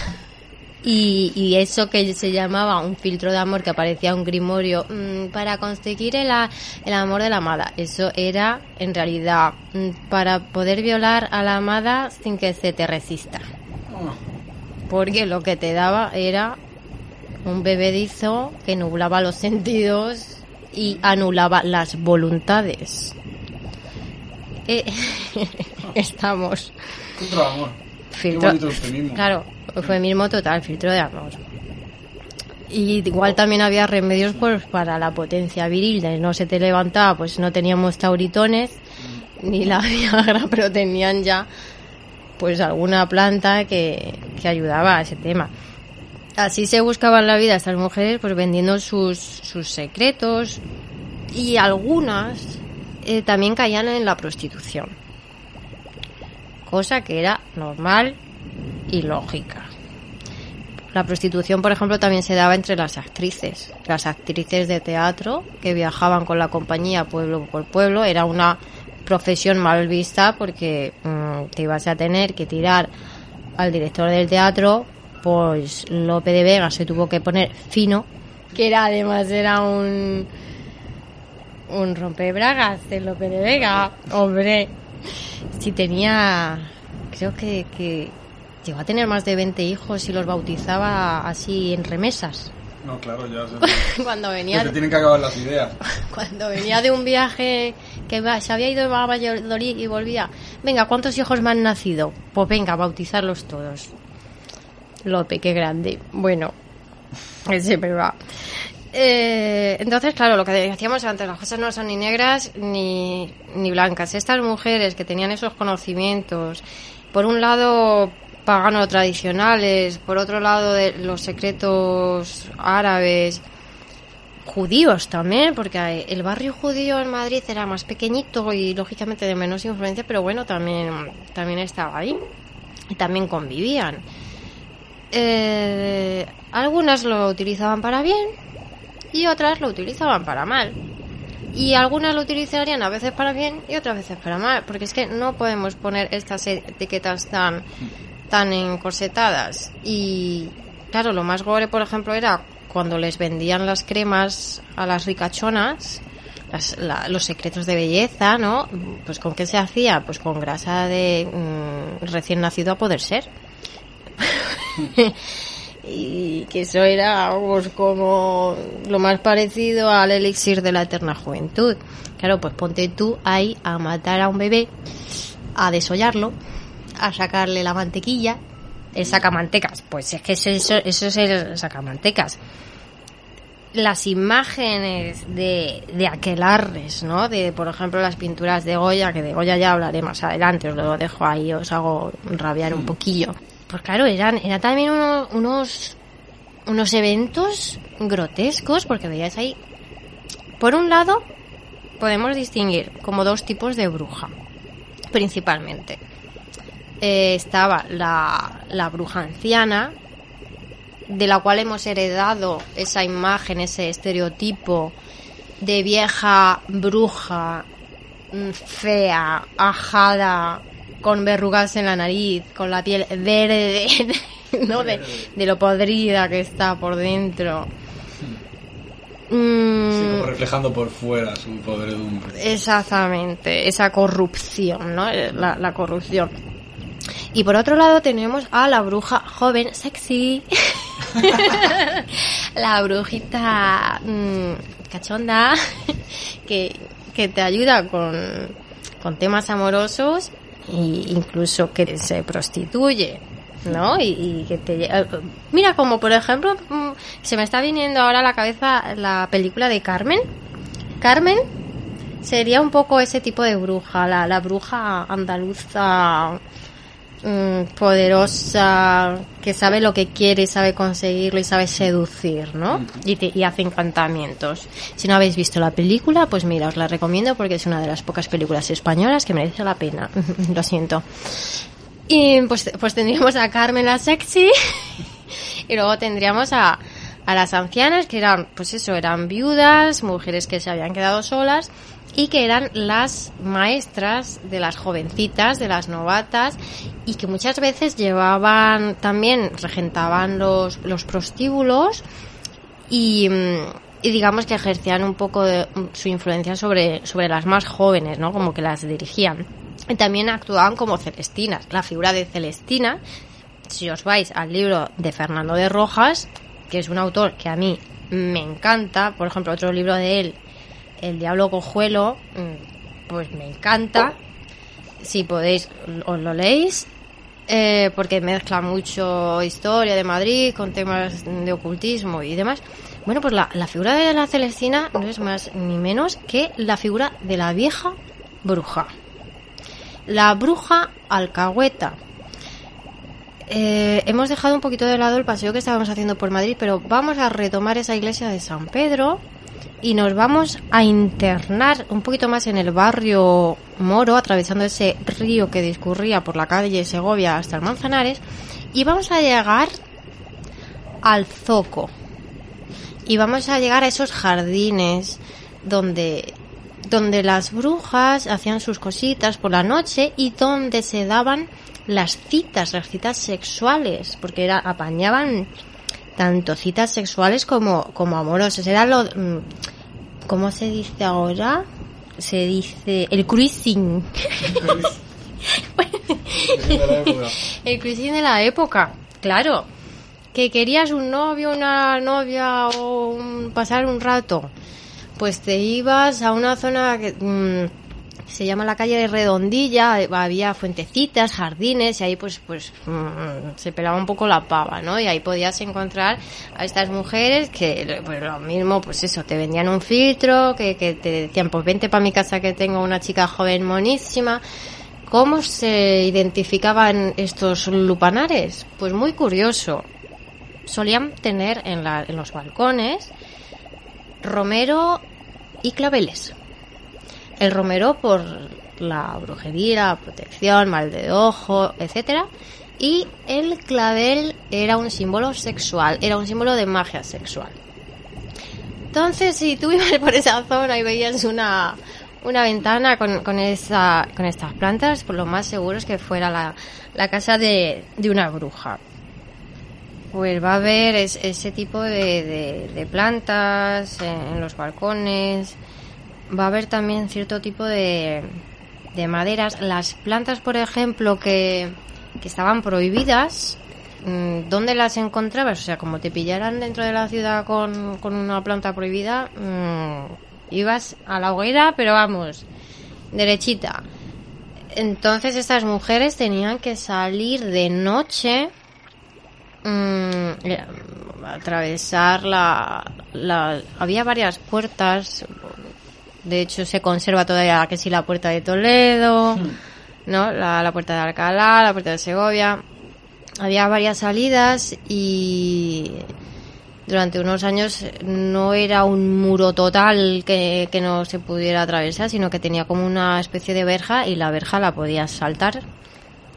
Y, y eso que se llamaba un filtro de amor, que parecía un grimorio, mm, para conseguir el, a- el amor de la amada. Eso era, en realidad, mm, para poder violar a la amada sin que se te resista. Porque lo que te daba era un bebedizo que nublaba los sentidos y anulaba las voluntades. Eh, estamos. Filtro de amor. Filtro- Qué. Claro, eufemismo total, filtro de amor. Y igual también había remedios pues para la potencia viril, de no se te levantaba, pues no teníamos tauritones ni la Viagra, pero tenían ya pues alguna planta que, que ayudaba a ese tema. Así se buscaban la vida estas mujeres pues vendiendo sus, sus secretos y algunas eh, también caían en la prostitución. Cosa que era normal y lógica. La prostitución, por ejemplo, también se daba entre las actrices. Las actrices de teatro que viajaban con la compañía pueblo por pueblo era una profesión mal vista porque mm, te ibas a tener que tirar al director del teatro, pues Lope de Vega se tuvo que poner fino, que era además era un un rompebragas de Lope de Vega, hombre. Si tenía, creo que, que llegó a tener más de 20 hijos y los bautizaba así en remesas. No, claro, ya se, Cuando se venía, te tienen que acabar las ideas. cuando venía de un viaje que se había ido a Valladolid y volvía, venga, ¿cuántos hijos me han nacido? Pues venga, bautizarlos todos. Lope, qué grande. Bueno, pero va. Eh, entonces, claro, lo que decíamos antes, las cosas no son ni negras ni, ni blancas. Estas mujeres que tenían esos conocimientos, por un lado paganos tradicionales, por otro lado los secretos árabes, judíos también, porque el barrio judío en Madrid era más pequeñito y lógicamente de menos influencia, pero bueno, también, también estaba ahí y también convivían. Eh, algunas lo utilizaban para bien y otras lo utilizaban para mal. Y algunas lo utilizarían a veces para bien y otras veces para mal, porque es que no podemos poner estas etiquetas tan tan encorsetadas. Y claro, lo más gore, por ejemplo, era cuando les vendían las cremas a las ricachonas, las- la- los secretos de belleza, ¿no? Pues con qué se hacía? Pues con grasa de mm, recién nacido a poder ser. y que eso era pues, como lo más parecido al elixir de la eterna juventud. Claro, pues ponte tú ahí a matar a un bebé, a desollarlo, a sacarle la mantequilla, el sacamantecas. Pues es que eso, eso es el sacamantecas. Las imágenes de, de aquelarres, ¿no? De, por ejemplo, las pinturas de Goya, que de Goya ya hablaré más adelante, os lo dejo ahí, os hago rabiar un poquillo. Pues claro, eran, eran también uno- unos, unos eventos grotescos, porque veías ahí, por un lado, podemos distinguir como dos tipos de bruja, principalmente. Eh, estaba la, la bruja anciana, de la cual hemos heredado esa imagen, ese estereotipo de vieja bruja mm, fea, ajada, con verrugas en la nariz, con la piel verde, ¿no? De, de lo podrida que está por dentro. Mm, Sí, como reflejando por fuera su podredumbre. Exactamente, esa corrupción, ¿no? Eh, La, la corrupción. Y por otro lado tenemos a la bruja joven, sexy. la brujita mm, cachonda que, que te ayuda con, con temas amorosos e incluso que se prostituye. ¿No? Y, y que te eh, Mira, como por ejemplo, mm, se me está viniendo ahora a la cabeza la película de Carmen. Carmen sería un poco ese tipo de bruja, la, la bruja andaluza mm, poderosa, que sabe lo que quiere y sabe conseguirlo y sabe seducir, ¿no? Y, te- y hace encantamientos. Si no habéis visto la película, pues mira, os la recomiendo porque es una de las pocas películas españolas que merece la pena. lo siento. Y pues, pues tendríamos a Carmen la sexy y luego tendríamos a, a las ancianas que eran, pues eso, eran viudas, mujeres que se habían quedado solas y que eran las maestras de las jovencitas, de las novatas y que muchas veces llevaban también, regentaban los, los prostíbulos y, mm, y digamos que ejercían un poco de, mm, su influencia sobre, sobre las más jóvenes, ¿no? Como que las dirigían. Y también actuaban como Celestinas. La figura de Celestina, si os vais al libro de Fernando de Rojas, que es un autor que a mí me encanta, por ejemplo, otro libro de él, El Diablo Cojuelo, mm, pues me encanta. Si podéis, os lo leéis. eh, porque mezcla mucho historia de Madrid con temas de ocultismo y demás. Bueno, pues la, figura de la Celestina no es más ni menos que la figura de la vieja bruja. La bruja alcahueta. Eh, hemos dejado un poquito de lado el paseo que estábamos haciendo por Madrid, pero vamos a retomar esa iglesia de San Pedro y nos vamos a internar un poquito más en el barrio Moro, atravesando ese río que discurría por la calle Segovia hasta el Manzanares, y vamos a llegar al Zoco. Y vamos a llegar a esos jardines donde donde las brujas hacían sus cositas por la noche y donde se daban las citas, las citas sexuales, porque era, apañaban tanto citas sexuales como, como amorosas. Era lo, mm, ¿cómo se dice ahora? Se dice el cruising. el cruising de la época, claro. Que querías un novio, una novia o un- pasar un rato. Pues te ibas a una zona que mm, se llama la calle de Redondilla, eh, había fuentecitas, jardines y ahí pues pues mm, se pelaba un poco la pava, ¿no? Y ahí podías encontrar a estas mujeres que pues lo mismo, pues eso, te vendían un filtro, que, que te decían, pues vente para mi casa que tengo una chica joven monísima. ¿Cómo se identificaban estos lupanares? Pues muy curioso. Solían tener en, la- en los balcones romero y claveles. El romero por la brujería, protección, mal de ojo, etcétera, y el clavel era un símbolo sexual, era un símbolo de magia sexual. Entonces, si tú ibas por esa zona y veías una, una ventana con, con, esa, con estas plantas, pues lo más seguro es que fuera la, la casa de, de una bruja. Pues va a haber es- ese tipo de- de plantas en los balcones. Va a haber también cierto tipo de, de maderas. Las plantas, por ejemplo, que, que estaban prohibidas, mm, ¿dónde las encontrabas? O sea, como te pillaran dentro de la ciudad con, con una planta prohibida, mm, ibas a la hoguera, pero vamos, derechita. Entonces estas mujeres tenían que salir de noche mm, eh, atravesar la había varias puertas de hecho se conserva todavía que si la puerta de Toledo no la, la puerta de Alcalá la puerta de Segovia. Había varias salidas y durante unos años no era un muro total que, que no se pudiera atravesar, sino que tenía como una especie de verja y la verja la podías saltar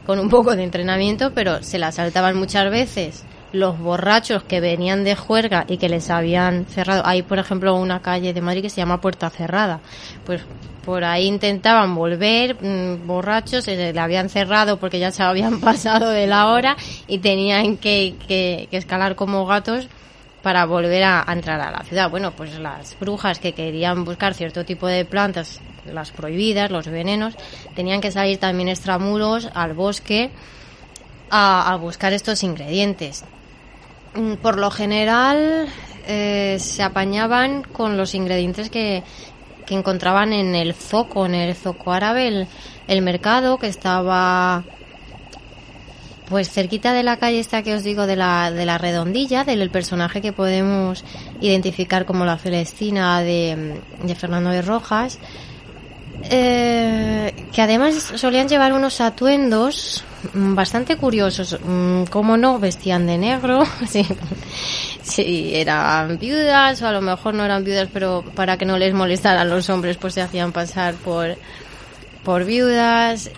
con un poco de entrenamiento, pero se la saltaban muchas veces los borrachos que venían de juerga y que les habían cerrado. Hay, por ejemplo, una calle de Madrid que se llama Puerta Cerrada. Pues por ahí intentaban volver mm, borrachos, se le habían cerrado porque ya se habían pasado de la hora y tenían que, que- que escalar como gatos para volver a, a entrar a la ciudad. Bueno, pues las brujas que querían buscar cierto tipo de plantas, las prohibidas, los venenos, tenían que salir también extramuros al bosque a, a buscar estos ingredientes. Mm, Por lo general eh, se apañaban con los ingredientes que, que encontraban en el zoco, en el zoco árabe, el, el mercado que estaba pues cerquita de la calle esta que os digo de la, de la redondilla, del personaje que podemos identificar como la Celestina de, de Fernando de Rojas, eh, que además solían llevar unos atuendos bastante curiosos. Mm, Como no, vestían de negro, sí, sí, eran viudas o a lo mejor no eran viudas, pero para que no les molestaran los hombres, pues se hacían pasar por, por viudas.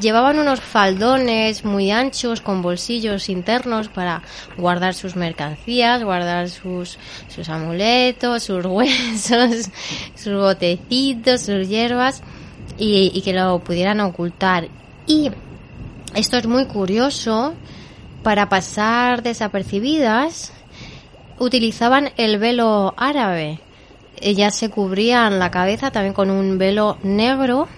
Llevaban unos faldones muy anchos con bolsillos internos para guardar sus mercancías, guardar sus, sus amuletos, sus huesos, sus botecitos, sus hierbas y, y que lo pudieran ocultar. Y esto es muy curioso, para pasar desapercibidas utilizaban el velo árabe. Ellas se cubrían la cabeza también con un velo negro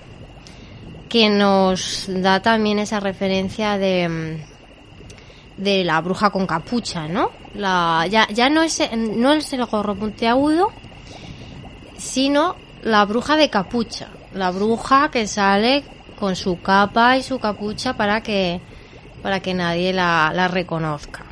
que nos da también esa referencia de mm, de la bruja con capucha, ¿no? La, ya, ya no es no es el gorro puntiagudo, sino la bruja de capucha, la bruja que sale con su capa y su capucha para que para que nadie la, la reconozca.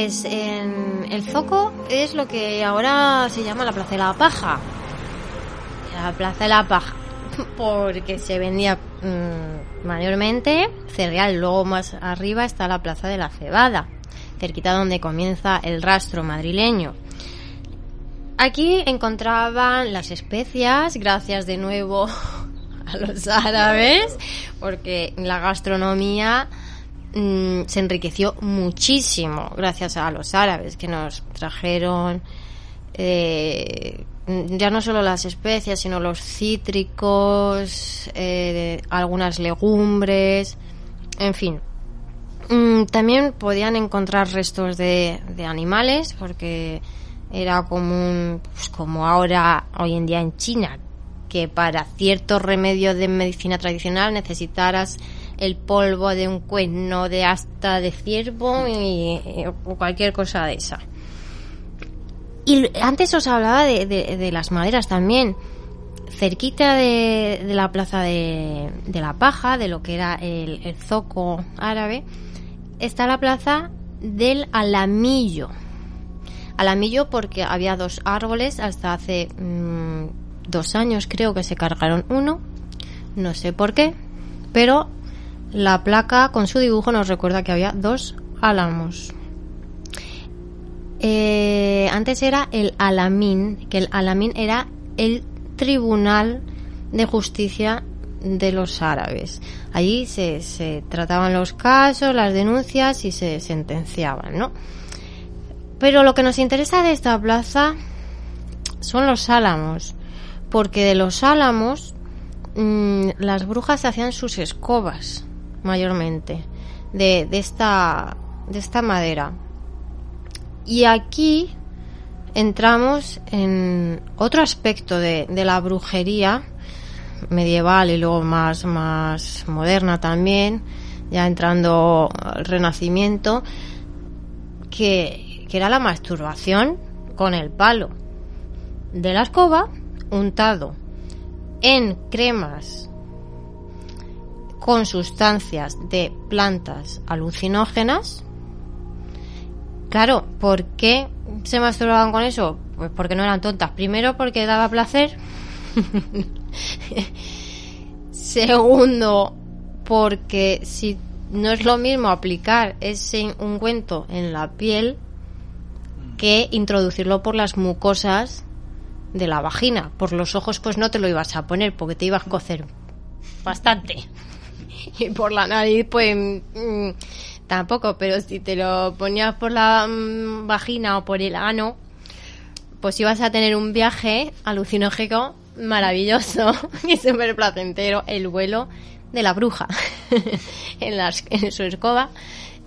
Pues en el Zoco es lo que ahora se llama la Plaza de la Paja. La Plaza de la Paja. Porque se vendía mm, mayormente cereal. Luego más arriba está la Plaza de la Cebada. Cerquita donde comienza el rastro madrileño. Aquí encontraban las especias, gracias de nuevo a los árabes, porque la gastronomía mm, se enriqueció muchísimo gracias a los árabes que nos trajeron eh, ya no solo las especias, sino los cítricos, eh, algunas legumbres, en fin. Mm, También podían encontrar restos de, animales, porque era común, pues como ahora, hoy en día en China, que para ciertos remedios de medicina tradicional necesitaras el polvo de un cuerno de asta de ciervo y, y- o cualquier cosa de esa. Y antes os hablaba de, de- las maderas también. Cerquita de, de la plaza de, de la paja, de lo que era el, el zoco árabe, está la plaza del alamillo. Alamillo porque había dos árboles hasta hace mm, dos años creo que se cargaron uno No sé por qué, pero la placa con su dibujo nos recuerda que había dos álamos. Eh, antes era el Alamín, que el Alamín era el tribunal de justicia de los árabes. Allí se, trataban los casos, las denuncias y se sentenciaban, ¿no? Pero lo que nos interesa de esta plaza son los álamos, porque de los álamos mm, las brujas hacían sus escobas, mayormente, de, de esta, de esta madera. Y aquí entramos en otro aspecto de, de la brujería medieval y luego más, más moderna también, ya entrando al renacimiento, que, que era la masturbación con el palo de la escoba untado en cremas con sustancias de plantas alucinógenas. Claro, ¿por qué se masturbaban con eso? Pues porque no eran tontas. Primero porque daba placer. Segundo, porque si no es lo mismo aplicar ese ungüento en la piel que introducirlo por las mucosas de la vagina. Por los ojos pues no te lo ibas a poner porque te ibas a cocer bastante. Y por la nariz pues mm, tampoco, pero si te lo ponías por la mm, vagina o por el ano, pues ibas a tener un viaje alucinógeno maravilloso y súper placentero. El vuelo de la bruja en, en su escoba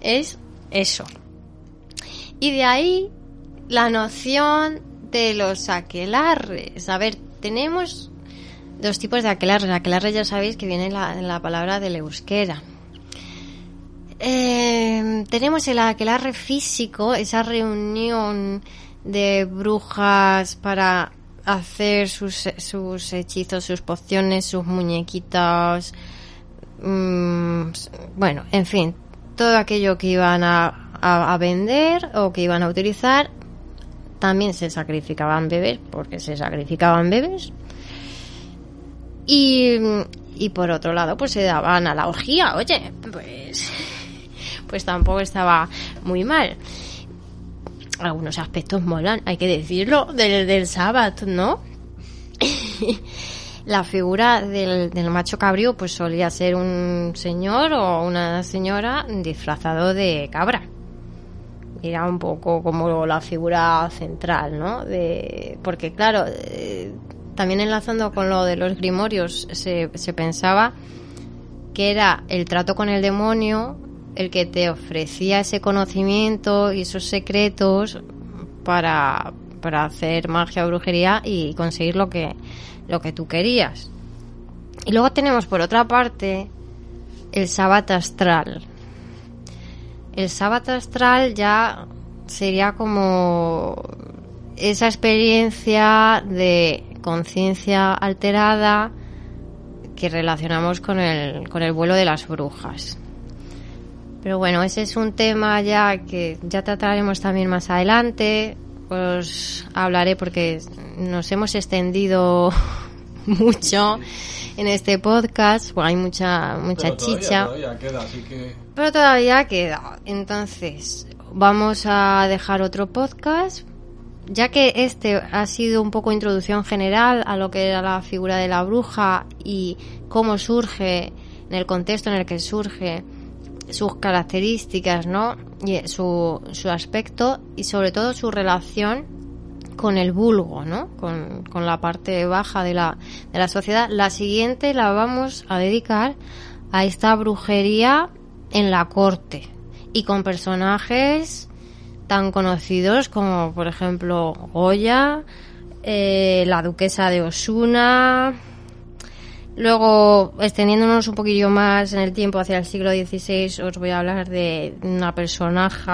es eso. Y de ahí la noción de los aquelarres. A ver, tenemos dos tipos de aquelarres. Aquelarres ya sabéis que viene la, la palabra del euskera. Eh, tenemos el aquelarre físico, esa reunión de brujas para hacer sus, sus hechizos, sus pociones, sus muñequitas, mm, bueno, en fin, todo aquello que iban a, a, a vender o que iban a utilizar, también se sacrificaban bebés, porque se sacrificaban bebés. Y, y por otro lado, pues se daban a la orgía, oye, pues, pues tampoco estaba muy mal algunos aspectos molan, hay que decirlo, del, del sábado, ¿no? la figura del, del, macho cabrío pues solía ser un señor o una señora disfrazado de cabra. Era un poco como la figura central, ¿no? De, porque claro, eh, también enlazando con lo de los grimorios, se, pensaba que era el trato con el demonio el que te ofrecía ese conocimiento y esos secretos para, para hacer magia o brujería y conseguir lo que, lo que tú querías. Y luego tenemos por otra parte el sábado astral. El sábado astral ya sería como esa experiencia de conciencia alterada que relacionamos con el, con el vuelo de las brujas. Pero bueno, ese es un tema ya que ya trataremos también más adelante. Os hablaré porque nos hemos extendido mucho en este podcast. Bueno, hay mucha mucha Pero todavía- chicha. todavía queda, así que Pero todavía queda. Entonces, vamos a dejar otro podcast. Ya que este ha sido un poco introducción general a lo que era la figura de la bruja y cómo surge, en el contexto en el que surge, sus características, ¿no? Y su, su aspecto y sobre todo su relación con el vulgo, ¿no? Con, con la parte baja de la, de la sociedad. La siguiente la vamos a dedicar a esta brujería en la corte y con personajes tan conocidos como, por ejemplo, Goya, eh, la duquesa de Osuna. Luego, extendiéndonos un poquillo más en el tiempo hacia el siglo XVI, os voy a hablar de una personaje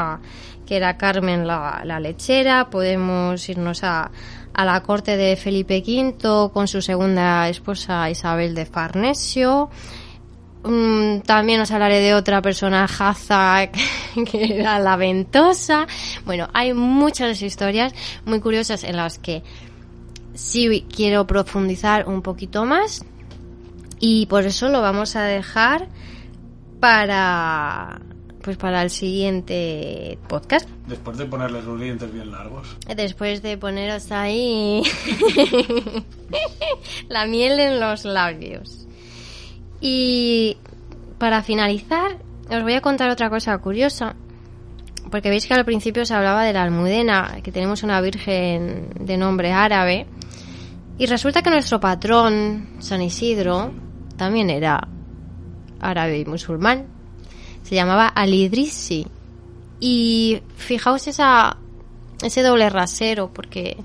que era Carmen la, la lechera. Podemos irnos a, a la corte de Felipe V con su segunda esposa Isabel de Farnesio. Mm, también os hablaré de otra personajaza que era la ventosa. Bueno, hay muchas historias muy curiosas en las que sí quiero profundizar un poquito más. Y por eso lo vamos a dejar para pues para el siguiente podcast. Después de ponerles los dientes bien largos. Después de poneros ahí la miel en los labios. Y para finalizar, os voy a contar otra cosa curiosa. Porque veis que al principio se hablaba de la almudena, que tenemos una virgen de nombre árabe. Y resulta que nuestro patrón, San Isidro, también era árabe y musulmán. Se llamaba Al-Idrisi. Y fijaos ese doble rasero, porque,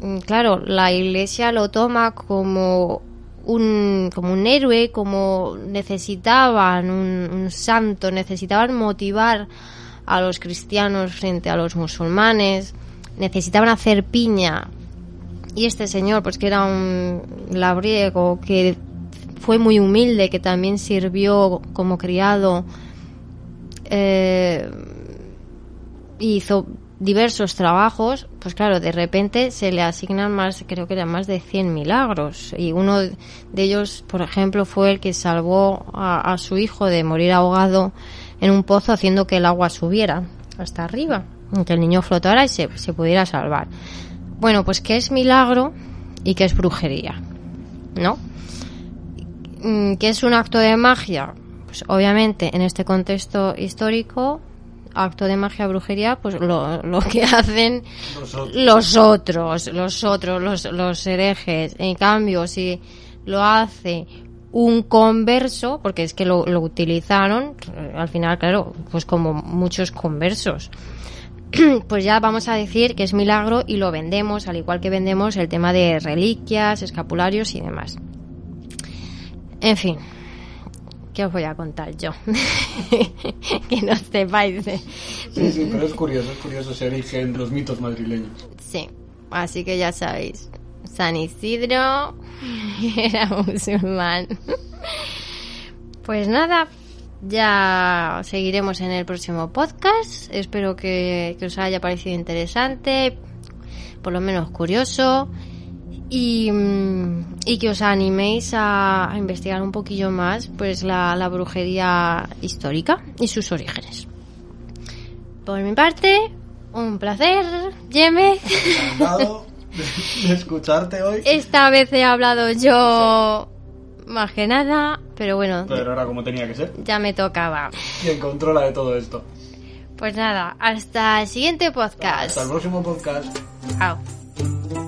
mm, claro, la iglesia lo toma como un, como un héroe, como necesitaban un, un santo, necesitaban motivar a los cristianos frente a los musulmanes, necesitaban hacer piña. Y este señor, pues que era un labriego, que fue muy humilde, que también sirvió como criado, eh, hizo diversos trabajos, pues claro, de repente se le asignan más, creo que eran más de 100 milagros. Y uno de ellos, por ejemplo, fue el que salvó a, su hijo de morir ahogado en un pozo haciendo que el agua subiera hasta arriba, que el niño flotara y se, se pudiera salvar. Bueno, pues ¿qué es milagro y qué es brujería? ¿No? Mm, ¿Qué es un acto de magia? Pues obviamente en este contexto histórico, acto de magia, brujería, pues lo, lo que hacen los otros, los otros, los, los herejes. En cambio, si lo hace un converso, porque es que lo, lo utilizaron, eh, al final, claro, pues como muchos conversos, pues ya vamos a decir que es milagro y lo vendemos, al igual que vendemos el tema de reliquias, escapularios y demás. En fin, ¿qué os voy a contar yo? que no sepáis. de- Sí, sí, pero es curioso, es curioso ese origen, los mitos madrileños. Sí, así que ya sabéis. San Isidro era musulmán. Pues nada, ya seguiremos en el próximo podcast. Espero que, que os haya parecido interesante, por lo menos curioso, y, mm, y que os animéis a, a investigar un poquillo más pues la, la brujería histórica y sus orígenes. Por mi parte, un placer. Encantado de, escucharte hoy. Esta vez he hablado yo más que nada, pero bueno, Pero era como tenía que ser. ya me tocaba. Quien controla de todo esto. Pues nada, hasta el siguiente podcast. Hasta el próximo podcast. Chao.